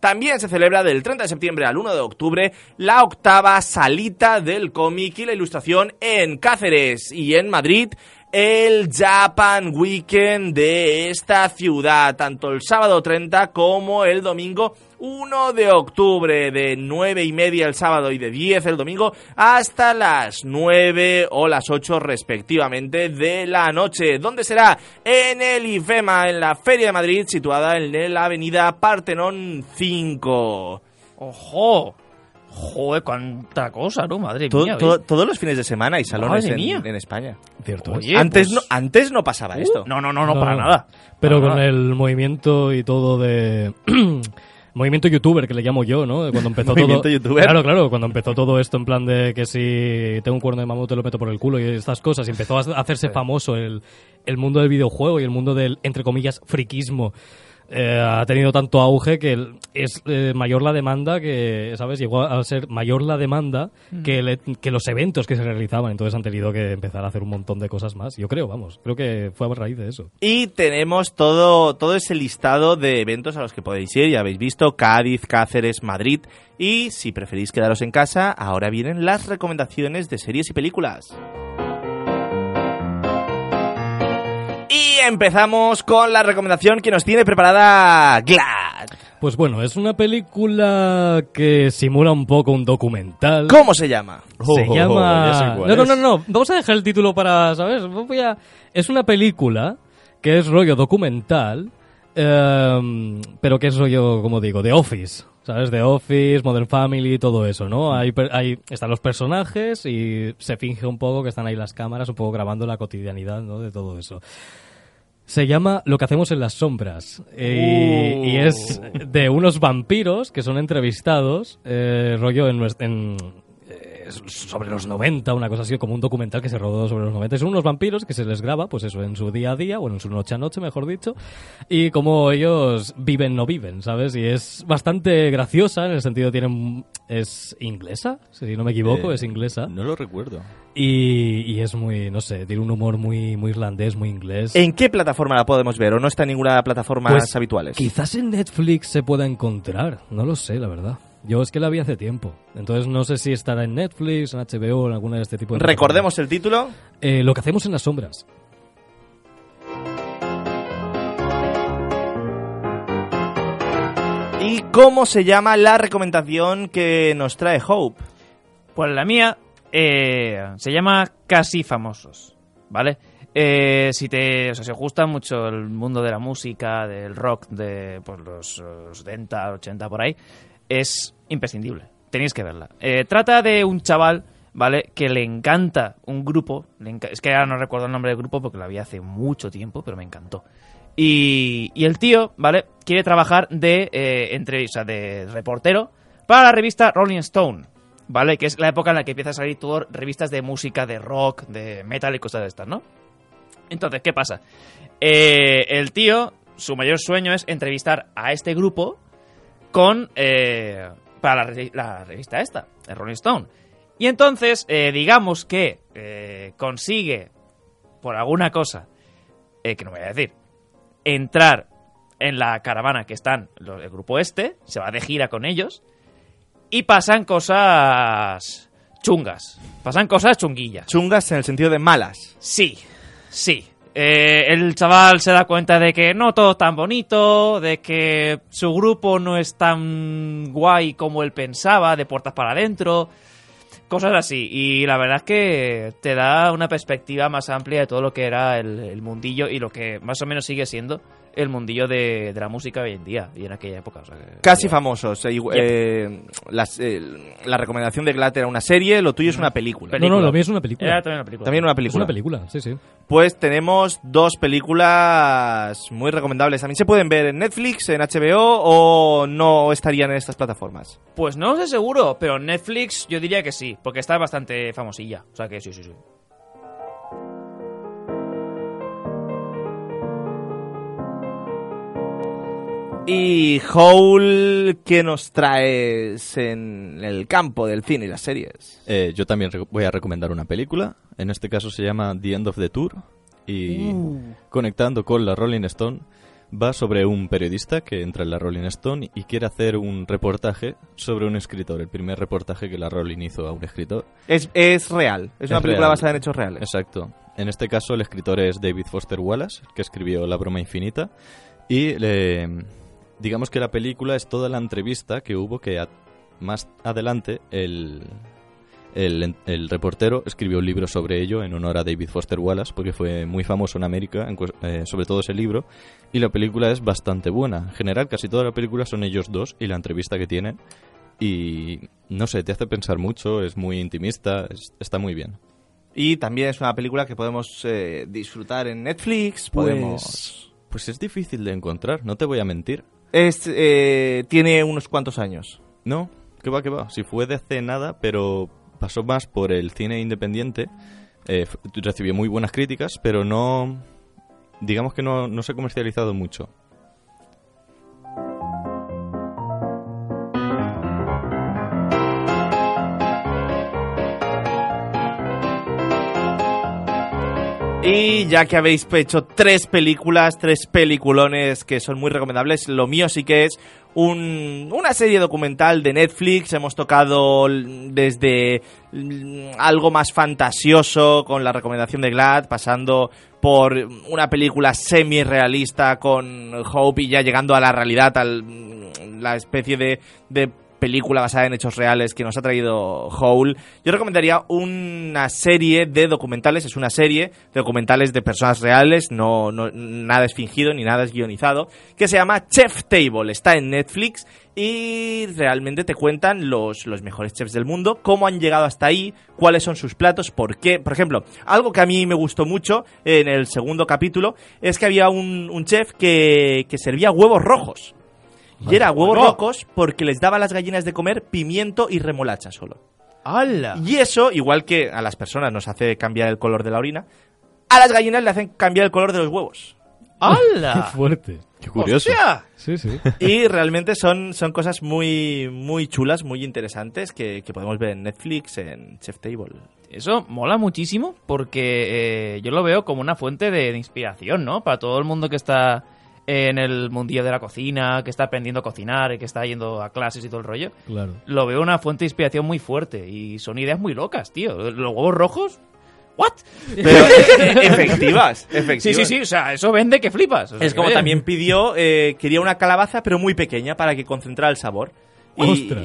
También se celebra del 30 de septiembre al 1 de octubre la octava salita del cómic y la ilustración en Cáceres y en Madrid el Japan Weekend de esta ciudad, tanto el sábado 30 como el domingo 1 de octubre, de 9 y media el sábado y de 10 el domingo, hasta las 9 o las 8 respectivamente de la noche. ¿Dónde será? En el IFEMA, en la Feria de Madrid, situada en la avenida Partenón 5. ¡Ojo! Joder, cuánta cosa, ¿no? Madre To- mía. to- ¿ves? todos los fines de semana hay salones en, España. Cierto. Oye, antes, pues- no, antes no pasaba esto. No, no, no, no, No, para no. nada. Pero Para con nada. el movimiento y todo de... (clears throat) (clears throat) movimiento youtuber, que le llamo yo, ¿no? Cuando empezó (laughs) Movimiento todo... youtuber. Claro, claro, cuando empezó todo esto en plan de que si tengo un cuerno de mamut te lo meto por el culo y estas cosas, y empezó a hacerse famoso el, el mundo del videojuego y el mundo del, entre comillas, friquismo eh, ha tenido tanto auge que es eh, mayor la demanda que, ¿sabes? Llegó a ser mayor la demanda que, el- que los eventos que se realizaban. Entonces han tenido que empezar a hacer un montón de cosas más. Yo creo, vamos, creo que fue a raíz de eso. Y tenemos todo, todo ese listado de eventos a los que podéis ir. Ya habéis visto Cádiz, Cáceres, Madrid. Y si preferís quedaros en casa, ahora vienen las recomendaciones de series y películas. Y empezamos con la recomendación que nos tiene preparada Glad. Pues bueno, es una película que simula un poco un documental. ¿Cómo se llama? Se Oh, llama... no, no, no, no. Vamos a dejar el título para, ¿sabes? Voy a... Es una película que es rollo documental, em, pero que es rollo, como digo, de Office. ¿Sabes? De Office, Modern Family, todo eso, ¿no? Hay, per- hay, están los personajes y se finge un poco que están ahí las cámaras, un poco grabando la cotidianidad, ¿no? De todo eso. Se llama Lo que hacemos en las sombras. Y, Uh. y es de unos vampiros que son entrevistados, eh, rollo en, en, eh, sobre los 90, una cosa así, como un documental que se rodó sobre los 90. Son unos vampiros que se les graba, pues eso, en su día a día, o en su noche a noche, mejor dicho, y como ellos viven, no viven, ¿sabes? Y es bastante graciosa, en el sentido tienen... Es inglesa, si no me equivoco, Eh, es inglesa. No lo recuerdo. Y, y es muy, no sé, tiene un humor muy, muy irlandés, muy inglés. ¿En qué plataforma la podemos ver? ¿O no está en ninguna plataforma Pues, habituales? Quizás en Netflix se pueda encontrar, no lo sé, la verdad. Yo es que la vi hace tiempo, entonces no sé si estará en Netflix, en HBO, en alguna de este tipo de. Recordemos el título. Eh, lo que hacemos en las sombras. ¿Y cómo se llama la recomendación que nos trae Hope? Pues la mía eh, se llama Casi Famosos, ¿vale? Eh, si te o sea, si os gusta mucho el mundo de la música, del rock de pues, los eh, 70, 80 por ahí, es imprescindible. Tenéis que verla. Eh, trata de un chaval, ¿vale? Que le encanta un grupo. es que ahora no recuerdo el nombre del grupo porque la vi hace mucho tiempo, pero me encantó. Y, y el tío, ¿vale? Quiere trabajar de, eh, entre, o sea, de reportero para la revista Rolling Stone, ¿vale? Que es la época en la que empieza a salir todo revistas de música, de rock, de metal y cosas de estas, ¿no? Entonces, ¿qué pasa? Eh, el tío, su mayor sueño es entrevistar a este grupo con eh, para la, re- la revista esta, el Rolling Stone. Y entonces, eh, digamos que eh, consigue, por alguna cosa, eh, que no voy a decir, entrar en la caravana que están los- el grupo este, se va de gira con ellos, y pasan cosas chungas, pasan cosas chunguillas. Chungas en el sentido de malas. Sí, sí. Eh, el chaval se da cuenta de que no todo es tan bonito, de que su grupo no es tan guay como él pensaba, de puertas para adentro, cosas así. Y la verdad es que te da una perspectiva más amplia de todo lo que era el, el mundillo y lo que más o menos sigue siendo el mundillo de, de la música hoy en día y en aquella época. o sea Casi famosos. eh, eh, las- eh, la recomendación de Glad era una serie, lo tuyo es una película. Película. No, no, lo mío es una película. Era también una película. También una Es película. una película, sí, sí. Pues tenemos dos películas muy recomendables. También se pueden ver en Netflix, en HBO o no estarían en estas plataformas. Pues no sé seguro, pero Netflix yo diría que sí, porque está bastante famosilla. O sea que sí, sí, sí. Y Howl, ¿qué nos traes en el campo del cine y las series? Eh, yo también voy a recomendar una película. En este caso se llama The End of the Tour. Y conectando con la Rolling Stone, va sobre un periodista que entra en la Rolling Stone y quiere hacer un reportaje sobre un escritor. El primer reportaje que la Rolling hizo a un escritor. Es, es real, es, una película real. basada en hechos reales. Exacto. En este caso el escritor es David Foster Wallace, que escribió La broma infinita. Y le- digamos que la película es toda la entrevista que hubo que a- más adelante el, el, el reportero escribió un libro sobre ello en honor a David Foster Wallace, porque fue muy famoso en América, en eh, sobre todo ese libro. Y la película es bastante buena. En general, casi toda la película son ellos dos y la entrevista que tienen. Y no sé, te hace pensar mucho, es muy intimista, es- está muy bien. Y también es una película que podemos eh, disfrutar en Netflix. Podemos. Pues es difícil de encontrar, no te voy a mentir. Es, eh, tiene unos cuantos años. No, que va, que va. Si fue de hace nada, pero pasó más por el cine independiente. eh, recibió muy buenas críticas, pero no. Digamos que no, no se ha comercializado mucho. Y ya que habéis hecho tres películas, tres peliculones que son muy recomendables, lo mío sí que es un- una serie documental de Netflix. Hemos tocado desde algo más fantasioso con la recomendación de Glad, pasando por una película semi-realista con Hope y ya llegando a la realidad, a la especie de, de película basada en hechos reales que nos ha traído Howl. Yo recomendaría una serie de documentales, es una serie de documentales de personas reales, no, no nada es fingido ni nada es guionizado, que se llama Chef Table, está en Netflix y realmente te cuentan los, los mejores chefs del mundo, cómo han llegado hasta ahí, cuáles son sus platos, por qué. Por ejemplo, algo que a mí me gustó mucho en el segundo capítulo es que había un, un chef que, que servía huevos rojos. Y era huevos Bueno. rojos porque les daba a las gallinas de comer pimiento y remolacha solo. ¡Hala! Y eso, igual que a las personas nos hace cambiar el color de la orina, a las gallinas le hacen cambiar el color de los huevos. (laughs) Qué ¡Hala! fuerte. Qué curioso. ¡Hostia! Sí, sí. Y realmente son, son cosas muy, muy chulas, muy interesantes que, que podemos ver en Netflix, en Chef Table. Eso mola muchísimo porque eh, yo lo veo como una fuente de, de inspiración, ¿no? Para todo el mundo que está en el mundillo de la cocina, que está aprendiendo a cocinar y que está yendo a clases y todo el rollo. Claro. Lo veo una fuente de inspiración muy fuerte y son ideas muy locas, tío. Los huevos rojos, ¿what? Pero (laughs) efectivas, efectivas. Sí, sí, sí, o sea, eso vende que flipas. O sea, Es como también pidió, eh, quería una calabaza, pero muy pequeña para que concentrara el sabor.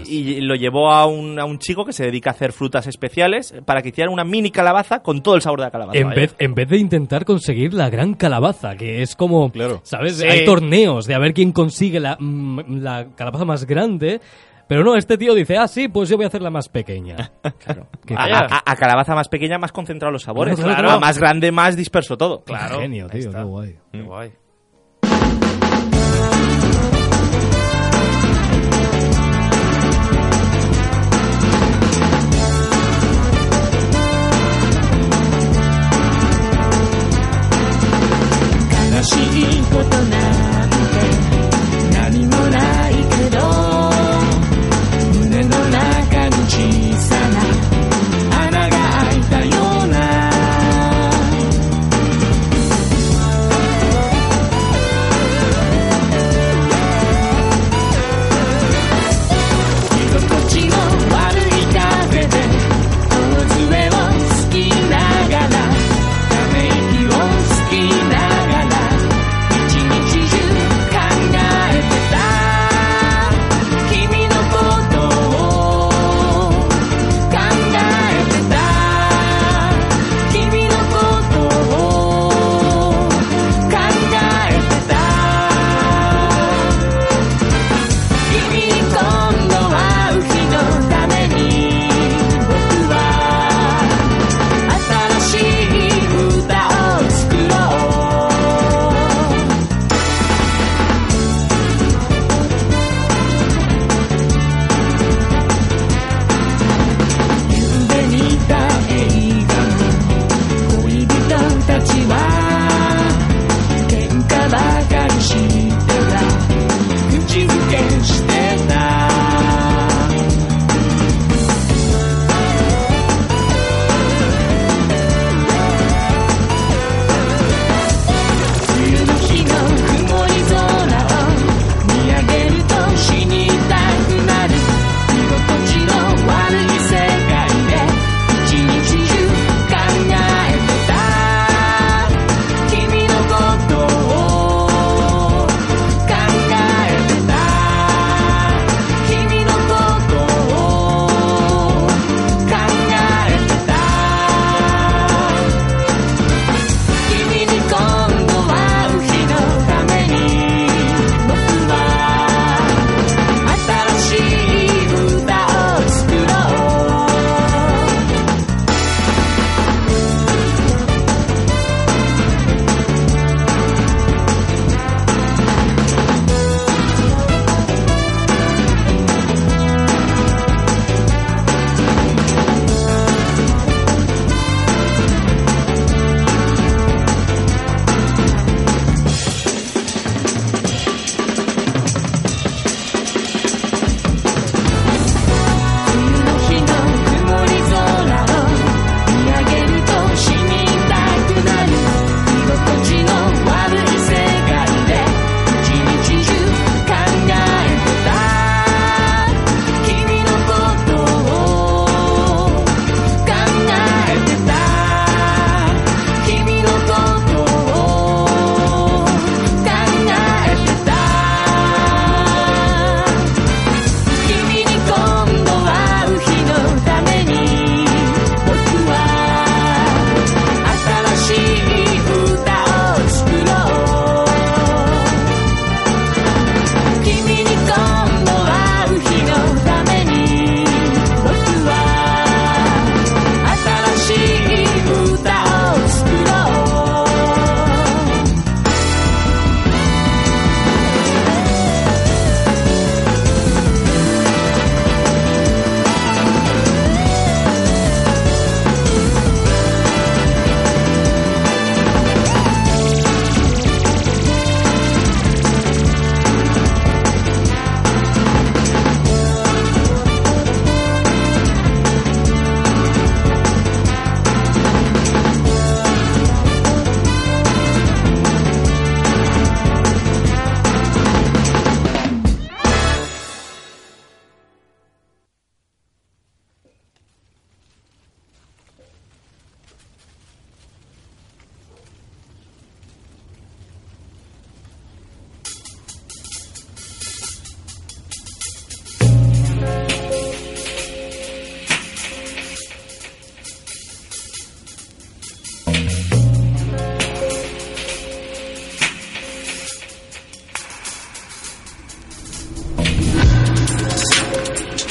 Y, lo llevó a un, a un chico que se dedica a hacer frutas especiales para que hicieran una mini calabaza con todo el sabor de la calabaza. En vez, en vez de intentar conseguir la gran calabaza, que es como, Claro. ¿sabes? Sí. Hay torneos de a ver quién consigue la, mm, la calabaza más grande, pero no, este tío dice, ah, sí, pues yo voy a hacer la más pequeña. (laughs) Claro. Qué A, Vaya. a- a calabaza más pequeña, más concentrado los sabores. Claro, claro. A más grande, más disperso todo. Claro, Genio, tío, qué guay. Qué guay. しいことない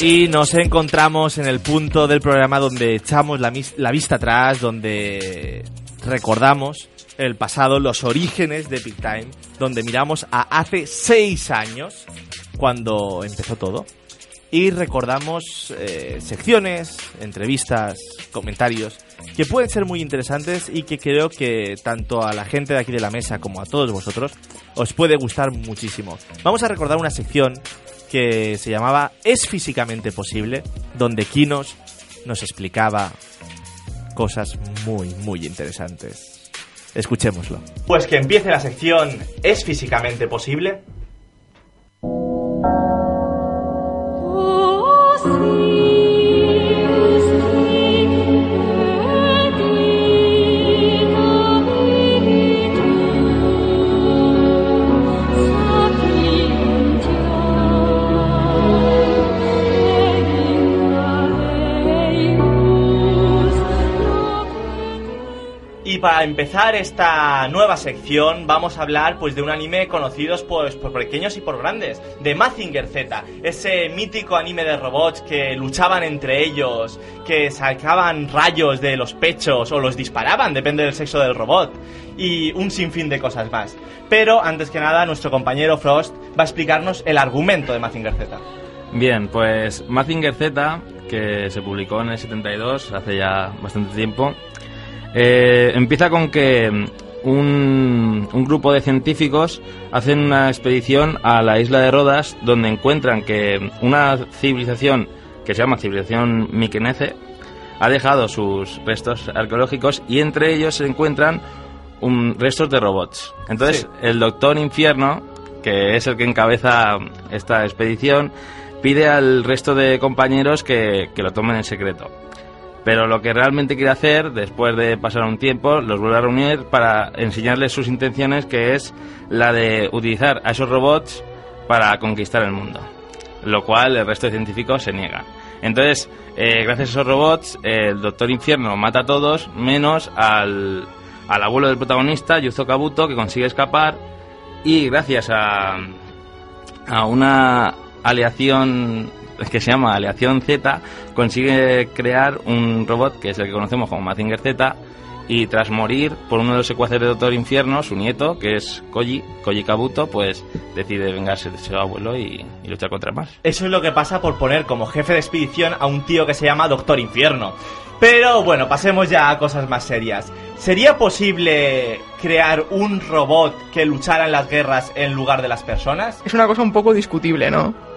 Y nos encontramos en el punto del programa donde echamos la, la vista atrás, donde recordamos el pasado, los orígenes de Big Time, donde miramos a hace seis años, cuando empezó todo, y recordamos eh, secciones, entrevistas, comentarios que pueden ser muy interesantes y que creo que tanto a la gente de aquí de la mesa como a todos vosotros os puede gustar muchísimo. Vamos a recordar una sección que se llamaba ¿Es físicamente posible? donde Kinos nos explicaba cosas muy, muy interesantes. Escuchémoslo. Pues que empiece la sección ¿Es físicamente posible? Y para empezar esta nueva sección vamos a hablar pues de un anime conocido pues, por pequeños y por grandes, de Mazinger Z, ese mítico anime de robots que luchaban entre ellos, que sacaban rayos de los pechos o los disparaban, depende del sexo del robot, y un sinfín de cosas más. Pero antes que nada nuestro compañero Frost va a explicarnos el argumento de Mazinger Z. Bien, pues Mazinger Z, que se publicó en el 72, hace ya bastante tiempo, eh, empieza con que un, un grupo de científicos hacen una expedición a la isla de Rodas, donde encuentran que una civilización que se llama civilización Mikenece ha dejado sus restos arqueológicos y entre ellos se encuentran un- restos de robots. Entonces, Sí. el Doctor Infierno, que es el que encabeza esta expedición, pide al resto de compañeros que, que lo tomen en secreto. Pero lo que realmente quiere hacer, después de pasar un tiempo, los vuelve a reunir para enseñarles sus intenciones, que es la de utilizar a esos robots para conquistar el mundo. Lo cual el resto de científicos se niegan. Entonces, eh, gracias a esos robots, el Doctor Infierno mata a todos, menos al, al abuelo del protagonista, Yuzo Kabuto, que consigue escapar. Y gracias a, a una aleación (laughs) que se llama Aleación Z, consigue crear un robot que es el que conocemos como Mazinger Z. Y tras morir por uno de los secuaces de Doctor Infierno, su nieto, que es Koji, Koji Kabuto, pues decide vengarse de su abuelo y, y luchar contra más. Eso es lo que pasa por poner como jefe de expedición a un tío que se llama Doctor Infierno. Pero bueno, pasemos ya a cosas más serias. ¿Sería posible crear un robot que luchara en las guerras en lugar de las personas? Es una cosa un poco discutible, ¿no?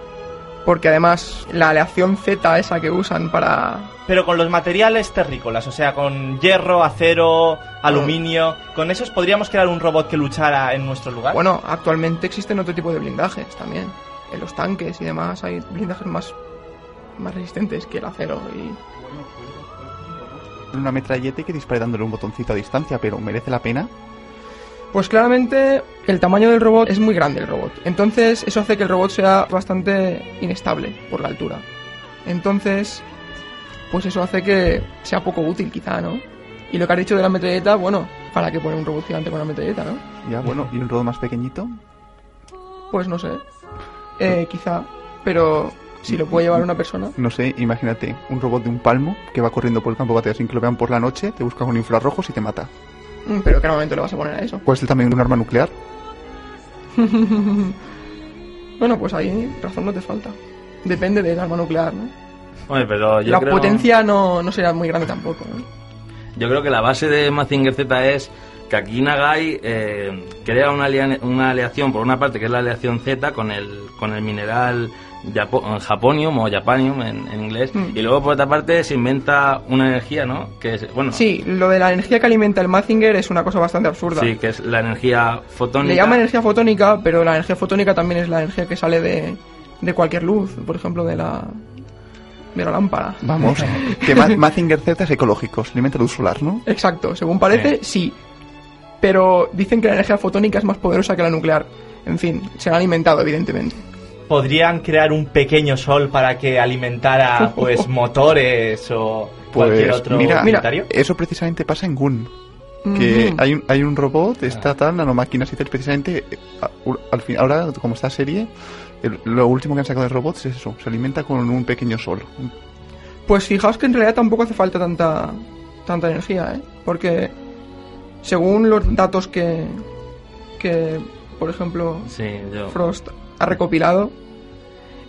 Porque además la aleación Z esa que usan para... Pero con los materiales terrícolas, o sea, con hierro, acero, aluminio, con esos podríamos crear un robot que luchara en nuestro lugar. Bueno, actualmente existen otro tipo de blindajes también. En los tanques y demás hay blindajes más, más resistentes que el acero y... Una metralleta y que dispare dándole un botoncito a distancia, pero ¿merece la pena? Pues claramente el tamaño del robot es muy grande el robot. Entonces eso hace que el robot sea bastante inestable por la altura. Entonces, pues eso hace que sea poco útil quizá, ¿no? Y lo que has dicho de la metralleta, bueno, ¿para qué poner un robot gigante con una metralleta, no? Ya, bueno, ¿y un robot más pequeñito? Pues no sé. Eh, quizá. Pero si lo puede llevar una persona. No sé, imagínate, un robot de un palmo que va corriendo por el campo de batalla sin que lo vean por la noche, te busca con infrarrojos y te mata. Mm, Pero ¿qué momento le vas a poner a eso? ¿Cuál es el tamaño de un arma nuclear? (laughs) bueno, pues ahí razón no te falta. Depende del arma nuclear, ¿no? Hombre, pero yo la creo... potencia no, no será muy grande tampoco, ¿no? Yo creo que la base de Mazinger Z es que aquí Nagai eh, crea una, una aleación, por una parte que es la aleación Z con el, con el mineral japonium o japanium en, en inglés, Mm. y luego por otra parte se inventa una energía, ¿no? Que es, bueno, Sí, lo de la energía que alimenta el Mazinger es una cosa bastante absurda. sí, que es la energía fotónica. Le llama energía fotónica, pero la energía fotónica también es la energía que sale de, de cualquier luz, por ejemplo, de la, de la lámpara. Vamos, (laughs) que Ma- Mazinger Z es ecológico, se alimenta luz solar, ¿no? Exacto, según parece, sí. Pero dicen que la energía fotónica es más poderosa que la nuclear. En fin, se han alimentado, evidentemente. ¿Podrían crear un pequeño sol para que alimentara (laughs) pues motores o cualquier Pues otro mira, utilitario? eso precisamente pasa en Gun. Que hay un, hay un robot, está tal, nanomáquinas y tal, precisamente, al fin, ahora, como esta serie, El- lo último que han sacado de robots es eso, se alimenta con un pequeño sol. Pues fijaos que en realidad tampoco hace falta tanta, tanta energía, ¿eh? Porque según los datos que, que por ejemplo, Sí, yo. Frost ha recopilado,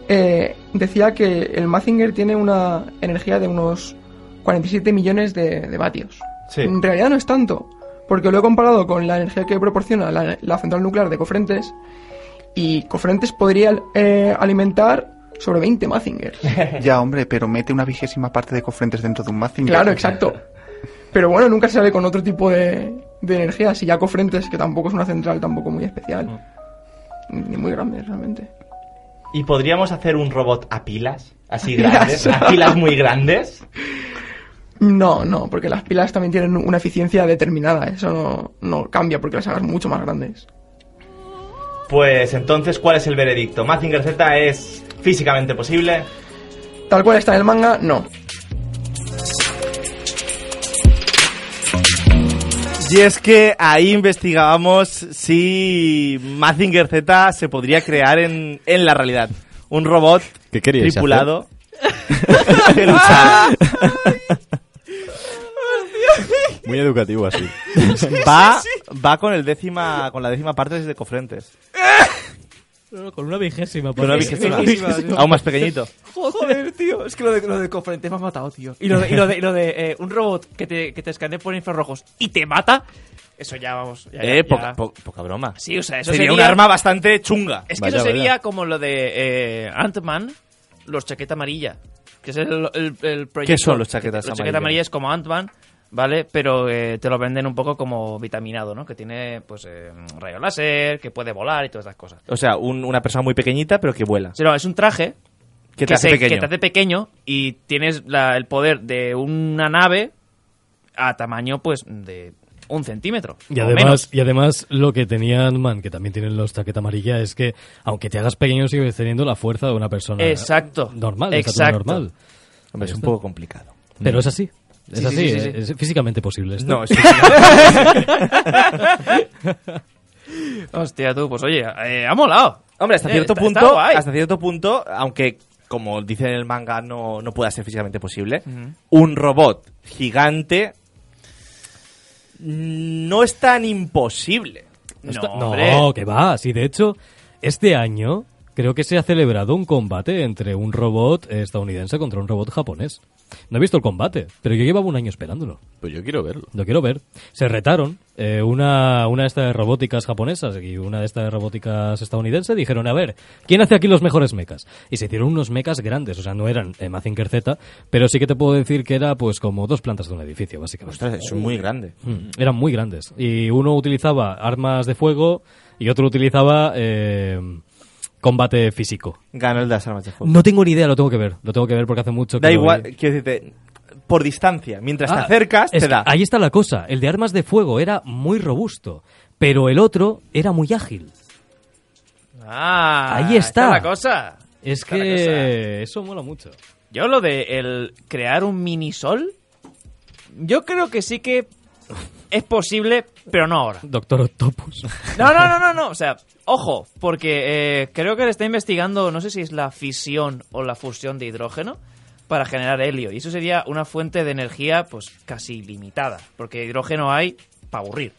eh, decía que el Mazinger tiene una energía de unos 47 millones de, de vatios. Sí. En realidad no es tanto, porque lo he comparado con la energía que proporciona la, la central nuclear de Cofrentes, y Cofrentes podría eh, alimentar sobre 20 Mazingers. (laughs) ya, hombre, pero mete una vigésima parte de cofrentes dentro de un Mazinger. Claro, exacto. Pero bueno, nunca se sabe con otro tipo de, de energía. Si ya Cofrentes, que tampoco es una central tampoco muy especial. Ni muy grande, realmente. ¿Y podríamos hacer un robot a pilas? Así grandes, a pilas muy grandes. No, no, porque las pilas también tienen una eficiencia determinada. Eso no, no cambia porque las hagas mucho más grandes. Pues entonces, ¿cuál es el veredicto? ¿Mazinger Z es físicamente posible? Tal cual está en el manga, no. Y es que ahí investigábamos si Mazinger Z se podría crear en, en la realidad. Un robot ¿Qué tripulado (laughs) que luchara. Muy educativo así. va, va con el décima, con la décima parte de Cofrentes. (laughs) Con una vigésima. Con una vigésima. (laughs) Aún más pequeñito. Joder, (laughs) tío. Es que lo de, lo de Cofrente me ha matado, tío. Y lo de, y lo de, y lo de, eh, un robot que te, que te escanee por infrarrojos y te mata. Eso ya, vamos. Ya, Eh, ya- poca, ya. po- poca broma. Sí, o sea, eso sería, sería, un arma bastante chunga. Es que eso sería como lo de eh, Ant-Man, los chaqueta amarilla. Que es el, el, el proyecto. ¿Qué son los chaquetas Los chaqueta amarillas? amarilla es como Ant-Man, ¿vale? Pero eh, te lo venden un poco como vitaminado, ¿no? Que tiene, pues, eh, rayo láser, que puede volar y todas esas cosas. O sea, un- una persona muy pequeñita, pero que vuela. Sí, no, es un traje Que te hace se- pequeño. que te hace pequeño y tienes la- el poder de una nave a tamaño, pues, de un centímetro. Y o además, menos. y además lo que tenían Man, que también tienen los chaqueta amarilla, es que aunque te hagas pequeño sigues teniendo la fuerza de una persona Exacto. normal, de estatura Exacto. normal. Hombre, es un poco complicado. Pero es así. Es Sí, sí, así, sí, sí, sí. es físicamente posible esto. No, es (laughs) Hostia, tú, pues oye, eh, ha molado. Hombre, hasta Eh, cierto está- punto, está hasta cierto punto, aunque como dice en el manga no, no pueda ser físicamente posible, un robot gigante no es tan imposible. No, no, que va. Sí, de hecho, este año creo que se ha celebrado un combate entre un robot estadounidense contra un robot japonés. No he visto el combate, pero yo llevaba un año esperándolo. Pues yo quiero verlo. Lo quiero ver. Se retaron eh, una, una de estas robóticas japonesas y una de estas robóticas estadounidenses. Dijeron, a ver, ¿quién hace aquí los mejores mechas? Y se hicieron unos mechas grandes, o sea, no eran eh, Mazinger Z, pero sí que te puedo decir que era pues como dos plantas de un edificio, básicamente. Ostras, es muy grande. Mm, Eran muy grandes. Y uno utilizaba armas de fuego y otro utilizaba eh, combate físico. Ganó el de las armas de fuego. No tengo ni idea, lo tengo que ver. Lo tengo que ver porque hace mucho que Da lo igual, vi. quiero decirte, por distancia, mientras te Ah, acercas, es te da. Ahí está la cosa. El de armas de fuego era muy robusto, pero el otro era muy ágil. Ah, Ahí está. la cosa. Es Está que eso mola mucho. Yo lo de el crear un mini sol, yo creo que sí que es posible, pero no ahora. Doctor Octopus. No, no, no, no, no. O sea, ojo, porque eh, creo que le está investigando, no sé si es la fisión o la fusión de hidrógeno para generar helio. Y eso sería una fuente de energía, pues casi limitada. Porque hidrógeno hay para aburrir.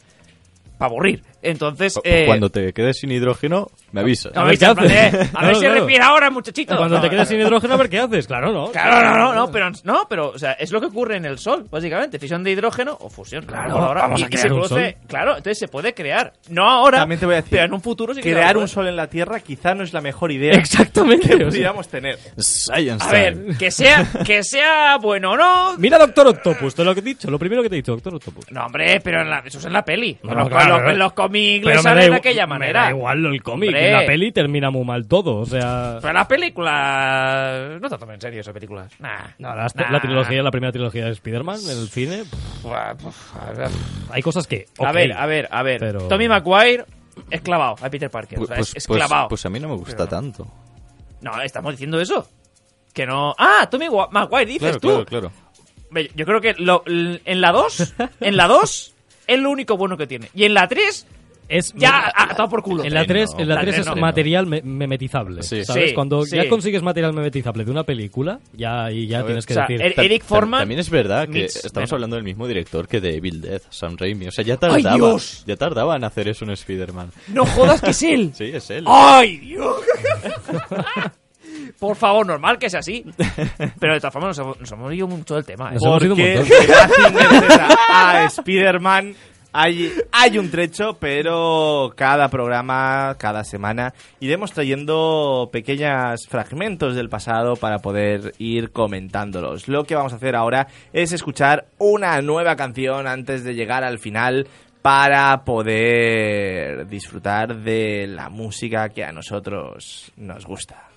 Para aburrir. Entonces. eh, Cuando te quedes sin hidrógeno, me avisas. a ver, ¿qué haces? a ver No, si claro. respira ahora, muchachito. Cuando No, te quedas no, sin hidrógeno, a ver qué haces. Claro, ¿no? Claro, no, no, no, pero no, pero o sea, es lo que ocurre en el Sol, básicamente, fisión de hidrógeno o fusión. Claro, ahora, vamos y- a y crear se un produce- sol. claro, entonces se puede crear, no ahora, También te voy a decir, pero en un futuro sí crear un sol en la Tierra quizá no es la mejor idea (laughs) Exactamente. que o sea. pudiéramos tener. Science A ver, que sea que sea bueno o no. Mira Doctor Octopus, te lo que he dicho, lo primero que te he dicho, Doctor Octopus. No, hombre, pero en la- eso es en la peli. No, en, los, claro, cómics le me sale da de aquella Me manera. da igual el cómic. En la peli termina muy mal todo, o sea... Pero la película no te tomen en serio esa película. Nah. No, la, Nah. la trilogía, la primera trilogía de Spider-Man, en el cine, pff, hay cosas que... A ver, a ver, a ver. pero- Tommy Maguire es clavado a Peter Parker. o sea, Pues, es, es pues- clavado. pues a mí no me gusta Pero tanto. No, estamos diciendo eso. Que no. Ah, Tommy Maguire, dices Claro, tú. claro, claro. Yo creo que lo- en la 2, en la 2, es lo único bueno que tiene. Y en la 3, Es Ya, a, todo por culo. En la 3, en la La 3 tres es no. material me- memetizable. Sí. ¿Sabes? Sí, Cuando sí. ya consigues material memetizable de una película, ya ahí ya tienes que O sea, decir. Ta- Eric Forman También es verdad que meets estamos hablando del mismo director que de Evil Dead, Sam Raimi. O sea, ya tardaba, Dios! ya tardaba en hacer eso en Spider-Man. No jodas que es él. (laughs) Sí, es él. ¡Ay, Dios! (laughs) Por favor, normal que sea así. Pero de todas formas nos hemos, nos hemos ido mucho del tema. ¿eh? Nos hemos ido un Porque (laughs) gracias a Spider-Man hay, hay un trecho, pero cada programa, cada semana, iremos trayendo pequeños fragmentos del pasado para poder ir comentándolos. Lo que vamos a hacer ahora es escuchar una nueva canción antes de llegar al final para poder disfrutar de la música que a nosotros nos gusta.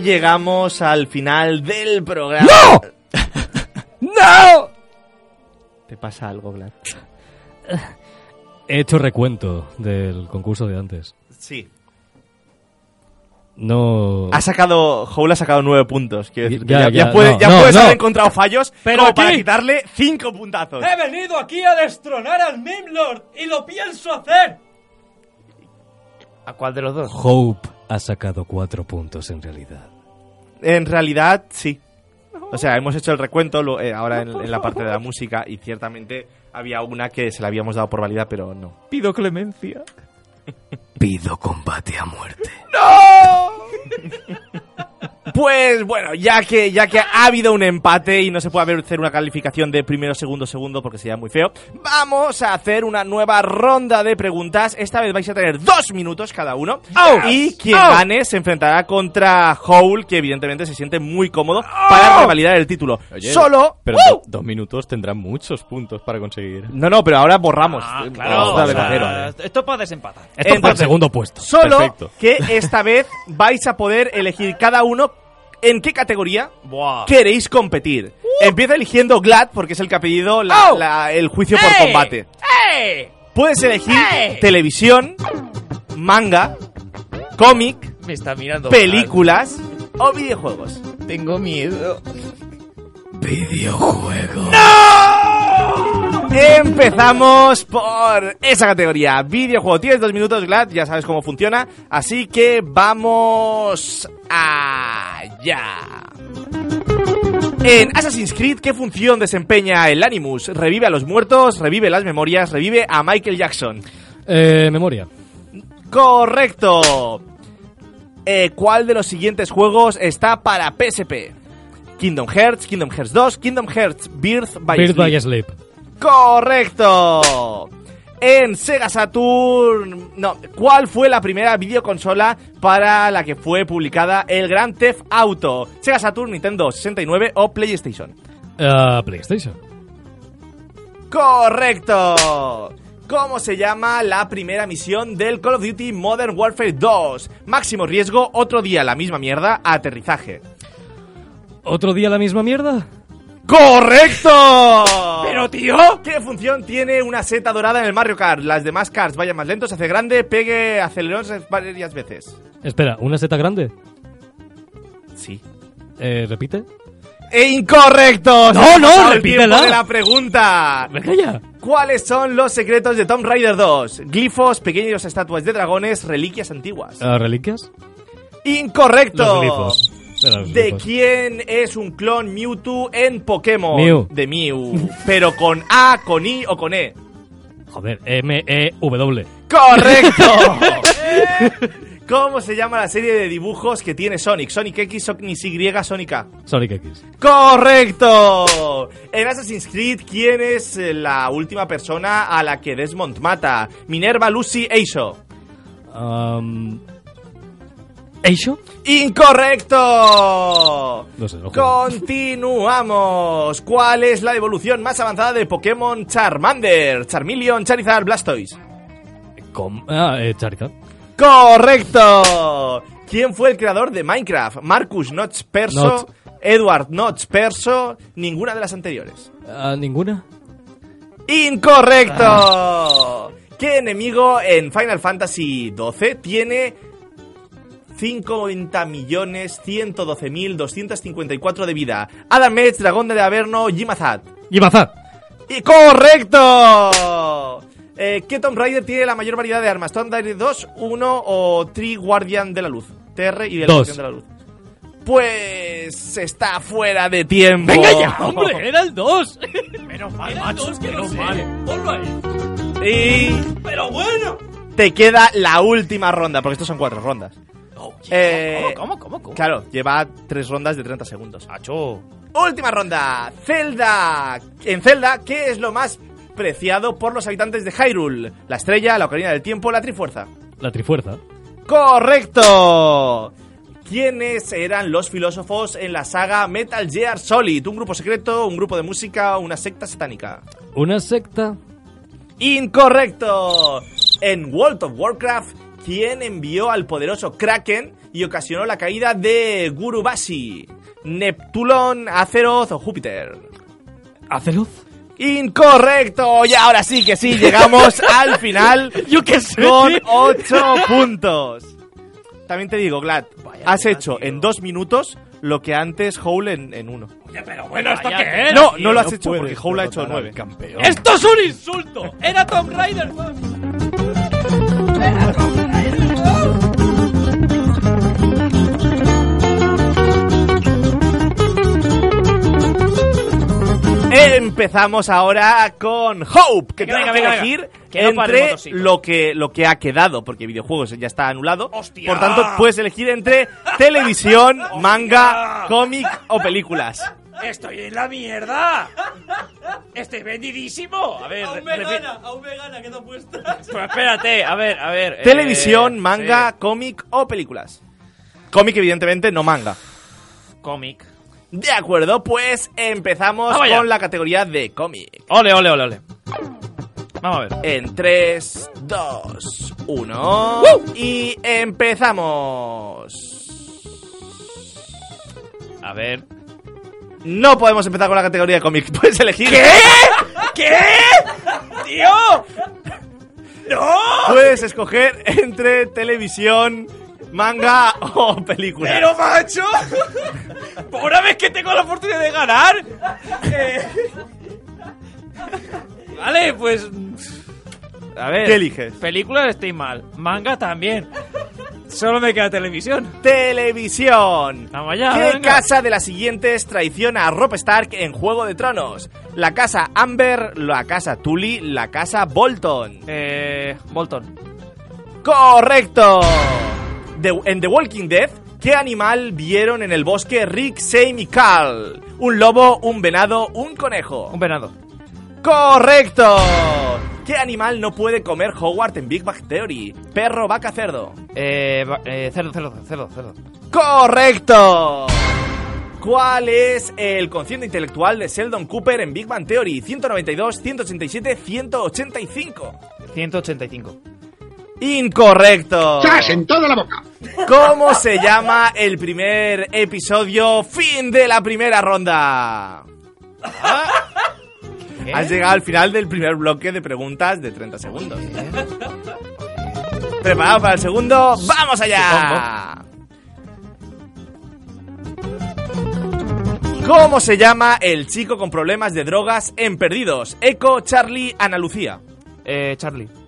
Y llegamos al final del programa. ¡No! (laughs) ¡No! ¿Te pasa algo, Vlad? He hecho recuento del concurso de antes. Sí. No. Ha sacado. Howl ha sacado nueve puntos. Quiero decir, que Ya, ya, ya ya, puede- no, ya no, puedes no. haber encontrado fallos Pero como para quitarle cinco puntazos. He venido aquí a destronar al Mimlord y lo pienso hacer. ¿A cuál de los dos? Hope ha sacado cuatro puntos en realidad. En realidad, sí. O sea, hemos hecho el recuento lo- eh, ahora en, en la (laughs) parte de la música y ciertamente había una que se la habíamos dado por válida, pero no. Pido clemencia. Pido combate a muerte. (laughs) (laughs) Pues bueno, ya que, ya que ha habido un empate y no se puede hacer una calificación de primero, segundo, segundo porque sería muy feo, vamos a hacer una nueva ronda de preguntas. Esta vez vais a tener dos minutos cada uno. Y quien gane se enfrentará contra Howl, que evidentemente se siente muy cómodo para revalidar el título. Oye, Solo... Pero ¡Uh! do- dos minutos tendrán muchos puntos para conseguir. No, no, pero ahora borramos. Ah, claro. o sea. Esto para desempatar. Esto para el Entonces, segundo puesto. Solo Perfecto. que esta vez vais a poder elegir cada uno en qué categoría Buah. queréis competir. Empieza eligiendo Glad porque es el que ha pedido la- ¡Oh! la- el juicio por combate. Puedes elegir televisión, manga, cómic, Me está mirando. películas o videojuegos. Tengo miedo. Empezamos por esa categoría. Videojuego. Tienes dos minutos, Glad, ya sabes cómo funciona. Así que vamos allá. En Assassin's Creed, ¿qué función desempeña el Animus? Revive a los muertos, revive las memorias, revive a Michael Jackson. Eh, memoria. Correcto. Eh, ¿Cuál de los siguientes juegos está para PSP? Kingdom Hearts, Kingdom Hearts 2, Kingdom Hearts Birth by Birth Sleep. by Sleep. Correcto. En Sega Saturn, no, ¿cuál fue la primera videoconsola para la que fue publicada el Grand Theft Auto? Sega Saturn, Nintendo 69 o PlayStation. Ah, PlayStation. Correcto. ¿Cómo se llama la primera misión del Call of Duty Modern Warfare 2? Máximo riesgo, otro día la misma mierda, aterrizaje. ¿Otro día la misma mierda? ¡Correcto! Pero tío. ¿Qué función tiene una seta dorada en el Mario Kart? Las demás carts vayan más lentos, hace grande, pegue acelerones varias veces. Espera, ¿una seta grande? Sí. Eh, ¿Repite? ¡E incorrecto! No, no, repítela. de la pregunta. ¡Venga ya! ¿Cuáles son los secretos de Tomb Raider 2? Glifos, pequeños estatuas de dragones, reliquias antiguas. Ah, ¿Reliquias? Incorrecto. Los glifos. ¿De quién es un clon Mewtwo en Pokémon? Mew. De Mew. Pero con A, con I o con E. Joder, M-E-W. ¡Correcto! (laughs) (laughs) ¿Cómo se llama la serie de dibujos que tiene Sonic? Sonic X, Sonic Y, Sonic A. Sonic X. ¡Correcto! En Assassin's Creed, ¿quién es eh, la última persona a la que Desmond mata? Minerva, Lucy, Eisho. Um, ¿Eisho? ¡Incorrecto! No sé, no juego. Continuamos. ¿Cuál es la evolución más avanzada de Pokémon Charmander? Charmeleon, Charizard, Blastoise. Com- ah, eh, Charizard. ¡Correcto! ¿Quién fue el creador de Minecraft? Marcus Notch Perso. Edward Notch Perso, ninguna de las anteriores. Ah, ¿Ninguna? ¡Incorrecto! ¿Qué enemigo en Final Fantasy XII tiene 50.112.254 de vida? Adam Metz, Dragón de Averno, Jimazat. ¡Yimazat! ¡Y correcto! Eh, ¿Qué Tomb Raider tiene la mayor variedad de armas? ¿Tomb Raider 2, 1 o Tri Guardian de la Luz? TR y de la Dos. Guardian de la Luz. Pues está fuera de tiempo. ¡Venga ya, hombre! (laughs) ¡Era el 2! Menos mal, ¡Era el macho. 2 que no menos sé! mal. ¡Ponlo ahí! Y Pero bueno. te queda la última ronda, porque estos son cuatro rondas. Eh, ¿Cómo, cómo, cómo? Claro, lleva tres rondas de 30 segundos. Acho. Última ronda. Zelda. En Zelda, ¿qué es lo más preciado por los habitantes de Hyrule? La estrella, la ocarina del tiempo, la trifuerza. La trifuerza. ¡Correcto! ¿Quiénes eran los filósofos en la saga Metal Gear Solid? ¿Un grupo secreto, un grupo de música o una secta satánica? Una secta. ¡Incorrecto! En World of Warcraft, ¿quién envió al poderoso Kraken y ocasionó la caída de Gurubashi? ¿Neptulon, Azeroth o Júpiter? ¿Azeroth? Incorrecto. Y ahora sí que sí, (laughs) llegamos al final Yo qué sé. con tío. 8 puntos. También te digo, Glad, has hecho en dos minutos lo que antes Howl en, en uno. Oye, pero bueno, ¿esto qué era? No, tío? no lo has no hecho porque Howl ha hecho nueve. campeón. ¡Esto es un insulto! ¡Era Tomb Raider! Empezamos ahora con Hope, que Venga, tiene que venga, elegir venga. Que no pare el entre lo que, lo que ha quedado, porque videojuegos ya está anulado. ¡Hostia! Por tanto, puedes elegir entre (laughs) televisión, manga, cómic o películas. ¡Estoy en la mierda! ¡Estoy vendidísimo! A ver, repi- aún me gana, queda puesta. Pero espérate, a ver, a ver. eh, Televisión, manga, sí. cómic o películas. Cómic, evidentemente, no manga. Cómic. De acuerdo, pues empezamos Vamos allá. con la categoría de cómic. Ole, ole, ole, ole. Vamos a ver. En 3, 2, 1 y empezamos. A ver. No podemos empezar con la categoría de cómic. (laughs) Puedes elegir. ¿Qué? ¿Qué? ¡Tío! (laughs) ¡No! Puedes escoger entre televisión, manga (laughs) o película. ¡Pero, macho! Por una vez que tengo la oportunidad de ganar. eh, Vale, pues. A ver. ¿Qué eliges? Película estoy mal. Manga también. Solo me queda televisión. Televisión. Vamos allá, ¿Qué venga. casa de las siguientes traiciona a Rob Stark en Juego de Tronos? La casa Amber, la casa Tully, la casa Bolton. Eh. Bolton. ¡Correcto! En The Walking Dead, ¿qué animal vieron en el bosque Rick, Sam y Carl? ¿Un lobo, un venado, un conejo? Un venado. ¡Correcto! ¿Qué animal no puede comer Howard en Big Bang Theory? ¿Perro, vaca, cerdo? Eh. eh, cerdo, cerdo, cerdo, cerdo. ¡Correcto! ¿Cuál es el consciente intelectual de Sheldon Cooper en Big Bang Theory? 192, 187, 185. 185. Incorrecto. ¡Chas en toda la boca! ¿Cómo se llama el primer episodio? Fin de la primera ronda. Has llegado al final del primer bloque de preguntas de 30 segundos. ¿Preparado para el segundo? ¡Vamos allá! ¿Cómo se llama el chico con problemas de drogas en Perdidos? Eco, Charlie, Ana Lucía. Eh. Charlie.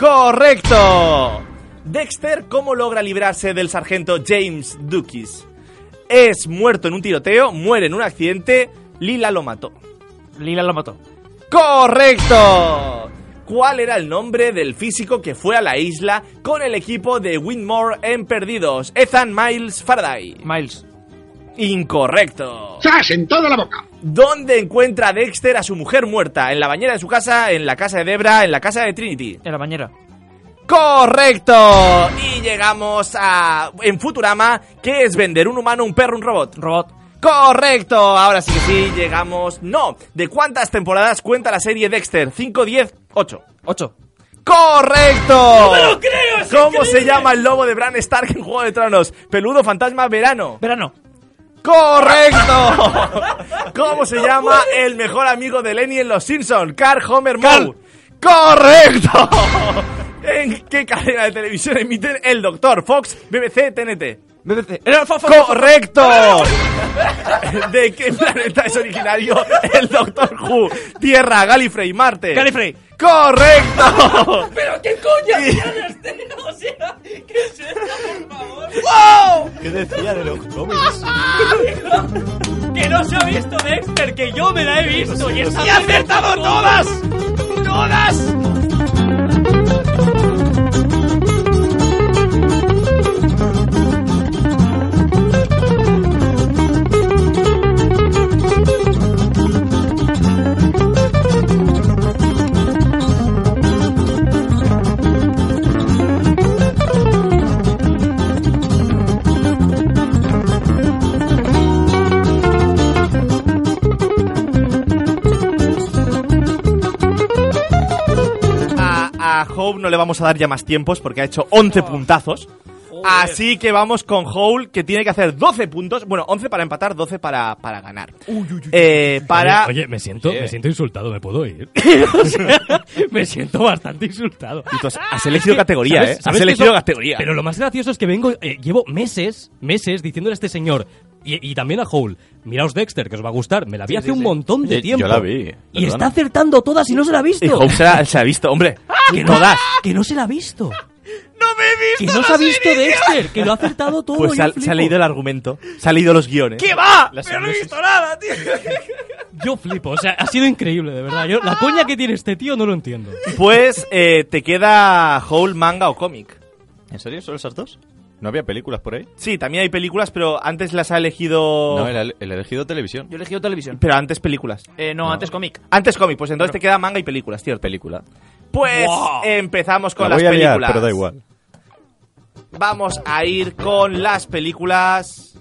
¡Correcto! Dexter, ¿cómo logra librarse del sargento James Dukis? Es muerto en un tiroteo, muere en un accidente, Lila lo mató. Lila lo mató. ¡Correcto! ¿Cuál era el nombre del físico que fue a la isla con el equipo de Winmore en Perdidos? Ethan Miles Faraday. Miles. Incorrecto. ¡Chas en toda la boca! ¿Dónde encuentra Dexter a su mujer muerta? ¿En la bañera de su casa? ¿En la casa de Debra? ¿En la casa de Trinity? En la bañera. ¡Correcto! Y llegamos a... En Futurama, ¿qué es vender? ¿Un humano, un perro, un robot? Robot. ¡Correcto! Ahora sí que sí, llegamos... No, ¿de cuántas temporadas cuenta la serie Dexter? ¿5, 10, 8? 8. ¡Correcto! ¡No me lo creo! ¿Cómo se llama el lobo de Bran Stark en Juego de Tronos? ¿Peludo, fantasma, verano? Verano. ¡Correcto! ¿Cómo se llama el mejor amigo de Lenny en Los Simpsons? Carl Homer Moe. ¡Correcto! ¿En qué cadena de televisión emiten El Doctor? Fox, BBC, TNT. BBC. ¡Correcto! (laughs) ¿De qué planeta es originario el Doctor Who? Tierra, Gallifrey, Marte. Gallifrey. ¡Correcto! ¿Pero qué coña Y- tienes, tío? O sea, ¿qué es esto, por favor? ¡Wow! ¿Qué decía de los cómics? (laughs) Que no se ha visto Dexter, que yo me la he visto y está ¡Y ha acertado todas! ¡Todas! Hope no le vamos a dar ya más tiempos porque ha hecho 11 puntazos. Así que vamos con Hole, que tiene que hacer 12 puntos. Bueno, 11 para empatar, 12 para, para ganar. Eh, para... Oye, oye, me siento, me siento insultado, ¿me puedo ir? (laughs) (laughs) Me siento bastante insultado. Y tú has, has elegido categoría, ¿Sabes- ¿eh? sabes Has que elegido eso- categoría. Pero lo más gracioso es que vengo, eh, llevo meses, meses diciéndole a este señor y, y también a Hole, miraos Dexter, que os va a a me la vi Sí, hace sí, un sí. montón de Yo- tiempo. yo la vi, Y está acertando todas y no se la ha visto. Y Hope se la, se la ha visto, hombre. que no, Todas. Que no se la ha visto. ¡No me he Que no se ha visto Dexter, que lo ha acertado todo. Pues se yo ha, se ha leído el argumento, se ha leído los guiones. ¿Qué va? Las Pero no he visto nada, tío. Yo flipo, o sea, ha sido increíble, de verdad. Yo, la coña que tiene este tío no lo entiendo. Pues eh, te queda Hole, manga o cómic. ¿En serio? ¿Solo esas dos? ¿No había películas por ahí? Sí, también hay películas, pero antes las ha elegido... No, el, el elegido televisión. Yo he elegido televisión. Pero antes películas. Eh, no, antes cómic. Antes cómic, pues entonces te queda manga y películas, cierto. Película. Pues Wow. empezamos con La las voy a liar, películas. pero da igual. Vamos a ir con las películas.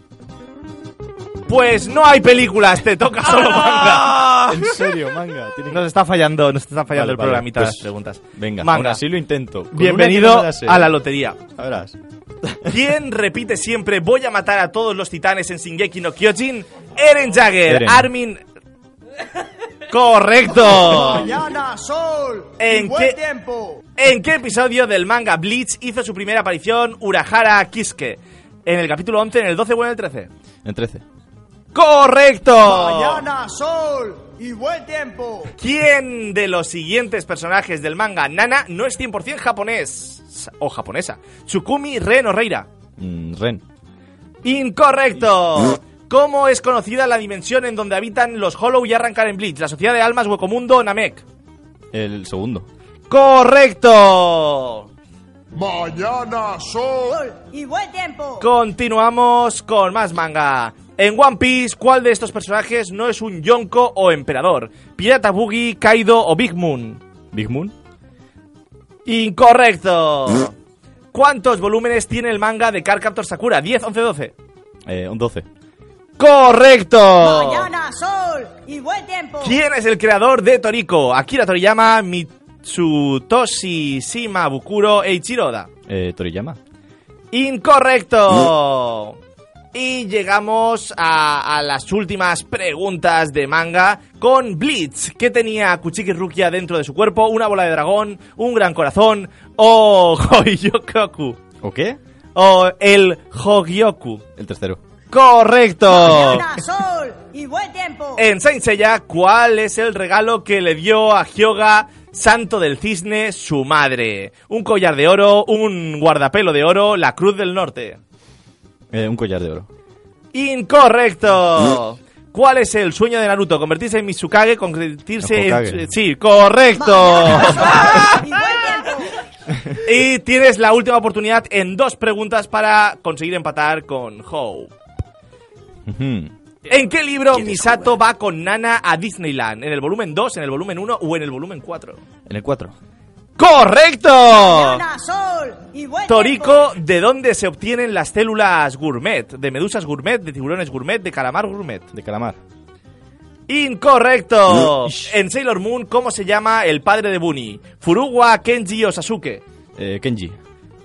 Pues no hay películas, te toca solo manga. ¿En serio, manga? Tiene- Nos está fallando, nos está fallando Vale, el vale, programita de pues, las preguntas. Venga, Manga. lo intento. Con Bienvenido una que no me sé. a la lotería. Verás. (laughs) ¿Quién repite siempre voy a matar a todos los titanes en Shingeki no Kyojin? Eren Jagger, Eren. Armin... Correcto. Mañana, sol. ¿En buen qué- tiempo. ¿En qué episodio del manga Bleach hizo su primera aparición Urahara Kisuke? ¿En el capítulo 11, en el 12 o en el 13? En 13. ¡Correcto! Mañana, sol. y buen tiempo. ¿Quién de los siguientes personajes del manga Nana no es 100% japonés? O japonesa. Tsukumi, Ren o Reira. Mm, Ren. Incorrecto. ¿Cómo es conocida la dimensión en donde habitan los Hollow y arrancar en Bleach? La Sociedad de Almas, Huecomundo, Namek. El segundo. Correcto. Mañana sol. y buen tiempo. Continuamos con más manga. En One Piece, ¿cuál de estos personajes no es un Yonko o emperador? Pirata Boogie, Kaido o Big Moon. Big Moon. Incorrecto. ¿Cuántos volúmenes tiene el manga de Card Captor Sakura? 10, 11, 12. Eh, un 12. Correcto. Mañana sol y buen tiempo. ¿Quién es el creador de Toriko? Akira Toriyama, Mitsutoshi Shima Bukuro e Ichiro Oda. Eh, Toriyama. Incorrecto. Y llegamos a, a las últimas preguntas de manga con Blitz. ¿Qué tenía Kuchiki Rukia dentro de su cuerpo? ¿Una bola de dragón? ¿Un gran corazón? ¿O (laughs) Hoyokoku? ¿O qué? ¿O el Hogyoku? El tercero. ¡Correcto! Mañana sol y buen tiempo. En Saint Seiya, ¿cuál es el regalo que le dio a Hyoga, santo del cisne, su madre? ¿Un collar de oro? ¿Un guardapelo de oro? ¿La cruz del norte? Eh, un collar de oro. Incorrecto. ¿Cuál es el sueño de Naruto? ¿Convertirse en Mizukage? ¿Convertirse En. Hokage. Sí, correcto. (laughs) y tienes la última oportunidad en dos preguntas para conseguir empatar con Hope. Ujú. ¿En qué libro Misato va con Nana a Disneyland? ¿En el volumen 2, en el volumen 1 o en el volumen 4? En el 4. ¡Correcto! Mañana sol y buen Torico, ¿de dónde se obtienen las células gourmet? ¿De medusas gourmet, de tiburones gourmet, de calamar gourmet? De calamar. Incorrecto. En Sailor Moon, ¿cómo se llama el padre de Bunny? ¿Furuwa, Kenji o Sasuke? Eh, Kenji.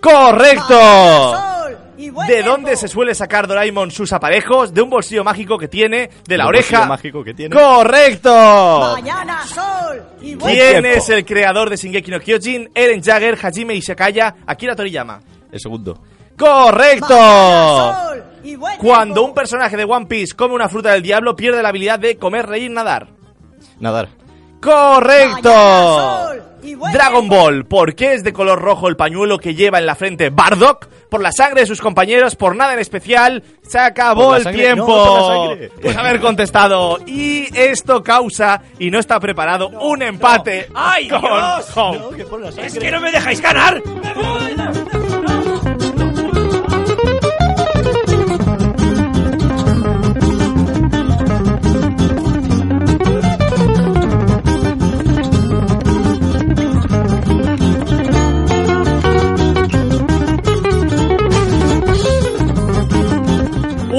¡Correcto! ¿De tiempo. dónde se suele sacar Doraemon sus aparejos? De un bolsillo mágico que tiene, de la oreja. bolsillo mágico que tiene. ¡Correcto! Mañana sol y buen ¿Quién tiempo. es el creador de Shingeki no Kyojin? Eren Jagger, Hajime Ishikaya, Akira Toriyama. El segundo. ¡Correcto! Mañana sol y buen Cuando tiempo. un personaje de One Piece come una fruta del diablo, pierde la habilidad de comer, reír, nadar. Nadar. ¡Correcto! Mañana sol Dragon. Ball, ¿por qué es de color rojo el pañuelo que lleva en la frente Bardock? Por la sangre de sus compañeros, por nada en especial, se acabó el sangre- tiempo. no. Pues haber contestado. Y esto causa, y no está preparado, un empate. ¡Ay, con Dios! ¡Es que no me dejáis ganar!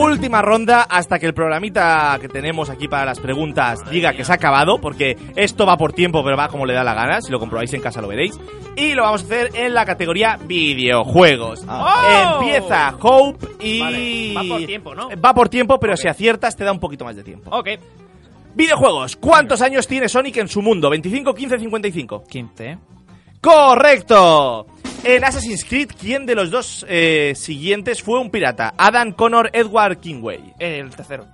Última ronda hasta que el programita que tenemos aquí para las preguntas diga que se ha acabado, porque esto va por tiempo, pero va como le da la gana. Si lo comprobáis en casa lo veréis. Y lo vamos a hacer en la categoría videojuegos. ¡Oh! Empieza Hope y. Vale, va por tiempo, ¿no? Va por tiempo, pero si aciertas te da un poquito más de tiempo. Ok. Videojuegos. ¿Cuántos años tiene Sonic en su mundo? ¿25, 15, 55? 15. ¡Correcto! En Assassin's Creed, ¿quién de los dos eh, siguientes fue un pirata? Adam Connor Edward Kingway. El tercero.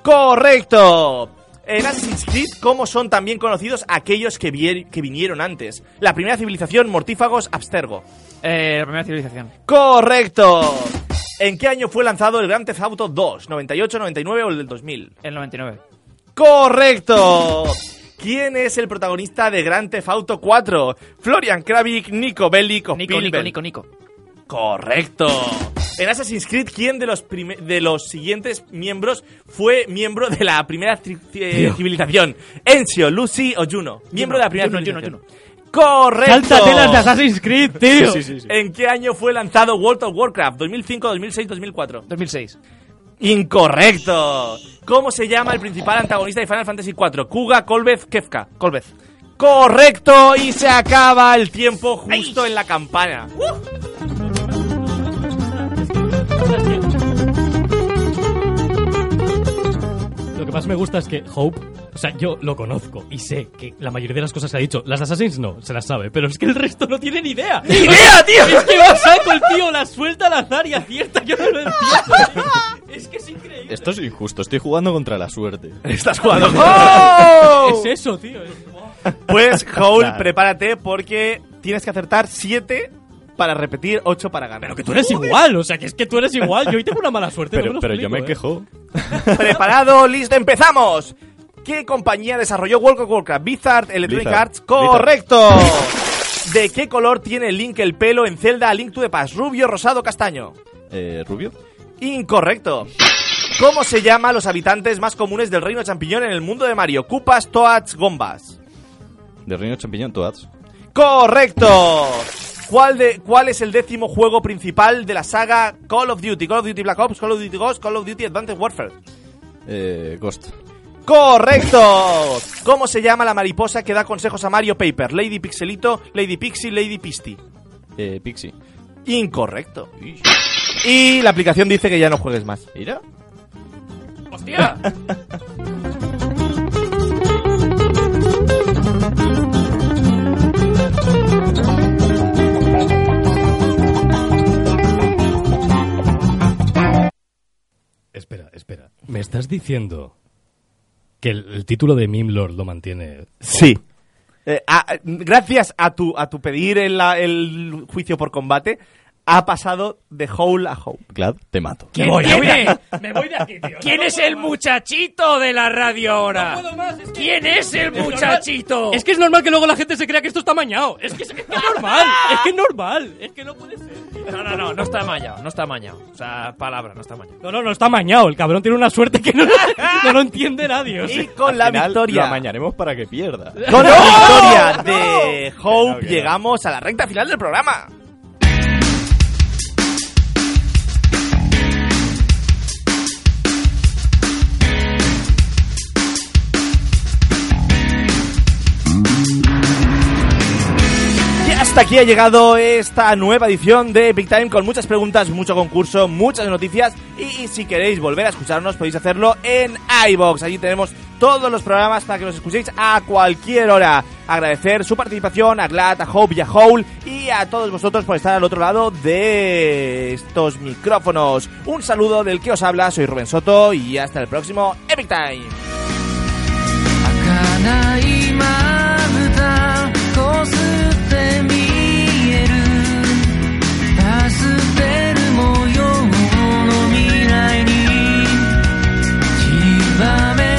¡Correcto! En Assassin's Creed, ¿cómo son también conocidos aquellos que, vinieron antes? La primera civilización, mortífagos, abstergo. Eh, la primera civilización. ¡Correcto! ¿En qué año fue lanzado el Grand Theft Auto 2? ¿98, 99 o el del 2000? El 99. ¡Correcto! ¿Quién es el protagonista de Grand Theft Auto 4? Florian Kravik, Nico Bellic o Nico, Nico. Nico, Nico. Correcto. En Assassin's Creed, ¿quién de los, de los siguientes miembros fue miembro de la primera eh, civilización? Enzio, Lucy o Juno. Miembro de la primera Juno, Juno, civilización. Correcto. Sáltate las de Assassin's Creed, tío. ¿En qué año fue lanzado World of Warcraft? ¿2005, 2006, 2004? 2006. Incorrecto. ¿Cómo se llama el principal antagonista de Final Fantasy IV? Kuga, Kolbeth, Kefka. Colbez. Correcto. Y se acaba el tiempo justo en la campana. Lo que más me gusta es que Hope, o sea, yo lo conozco y sé que la mayoría de las cosas que ha dicho, las de Assassins no, se las sabe, pero es que el resto no tiene ni idea. ¡Ni idea, tío! Es que va a saco el tío, la suelta al azar y acierta, yo no lo entiendo. (laughs) es que es increíble. Esto es injusto, estoy jugando contra la suerte. Estás jugando. (laughs) ¡Oh! Es eso, tío. Pues, Howl, Claro. prepárate porque tienes que acertar 7 para repetir, 8 para ganar. Pero que tú eres igual, o sea, que es que tú eres igual. Yo hoy tengo una mala suerte. no Pero, me lo pero yo explico, me ¿eh? quejo. (laughs) Preparado, listo, empezamos. ¿Qué compañía desarrolló World of Warcraft? Blizzard Electronic Blizzard. Arts. Correcto. ¿De qué color tiene Link el pelo en Zelda A Link to the Past? ¿Rubio, rosado, castaño? Eh, ¿Rubio? Incorrecto. ¿Cómo se llama a los habitantes más comunes del reino champiñón en el mundo de Mario? Cupas, Toads, Gombas. De Reino Champiñón, Toads. ¡Correcto! ¿Cuál, de, ¿Cuál es el décimo juego principal de la saga Call of Duty? Call of Duty Black Ops, Call of Duty Ghost, Call of Duty Advanced Warfare. Eh, Ghost. ¡Correcto! ¿Cómo se llama la mariposa que da consejos a Mario Paper? Lady Pixelito, Lady Pixie, Lady Pisty. Eh, Pixie. Incorrecto. Y la aplicación dice que ya no juegues más. ¿Mira? ¡Hostia! Espera, espera. ¿Me estás diciendo que el, el título de Meme Lord lo mantiene? Sí. Eh, a- gracias a tu, a tu pedir el, el juicio por combate, ha pasado de Hole a Hole. Glad, te mato. ¿Quién voy, tiene? me voy de aquí. Me voy de aquí, tío. ¿Quién No es el más. muchachito de la radio ahora? No puedo más, es que- ¿Quién es el normal- muchachito? Es que es normal que luego la gente se crea que esto está mañado. Es que es, es que es normal. Es que es normal. Es que no puede ser. No, no, no, no está mañado, no está mañado. O sea, palabra, no está mañado. No, no, no está mañado. El cabrón tiene una suerte que no, no lo entiende nadie. o sea. Y con Al la final victoria. Lo amañaremos para que pierda. Con la victoria de Hope llegamos a la recta final del programa. Hasta aquí ha llegado esta nueva edición de Big Time con muchas preguntas, mucho concurso, muchas noticias y si queréis volver a escucharnos podéis hacerlo en iBox. Allí tenemos todos los programas para que los escuchéis a cualquier hora. Agradecer su participación a Glad, a Hope y a Hole y a todos vosotros por estar al otro lado de estos micrófonos. Un saludo del que os habla, soy Rubén Soto y hasta el próximo Epic Time.「きばめ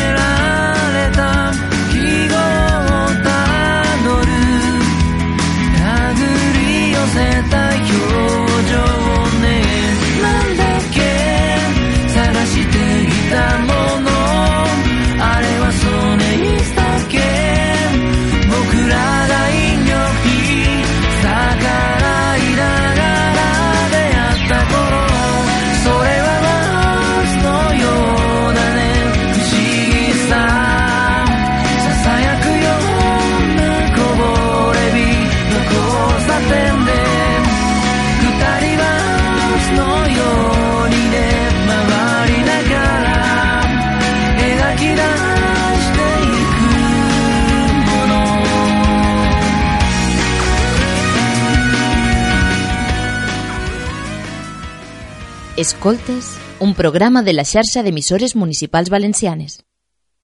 Escoltes, un programa de la xarxa d'emissores municipals valencianes.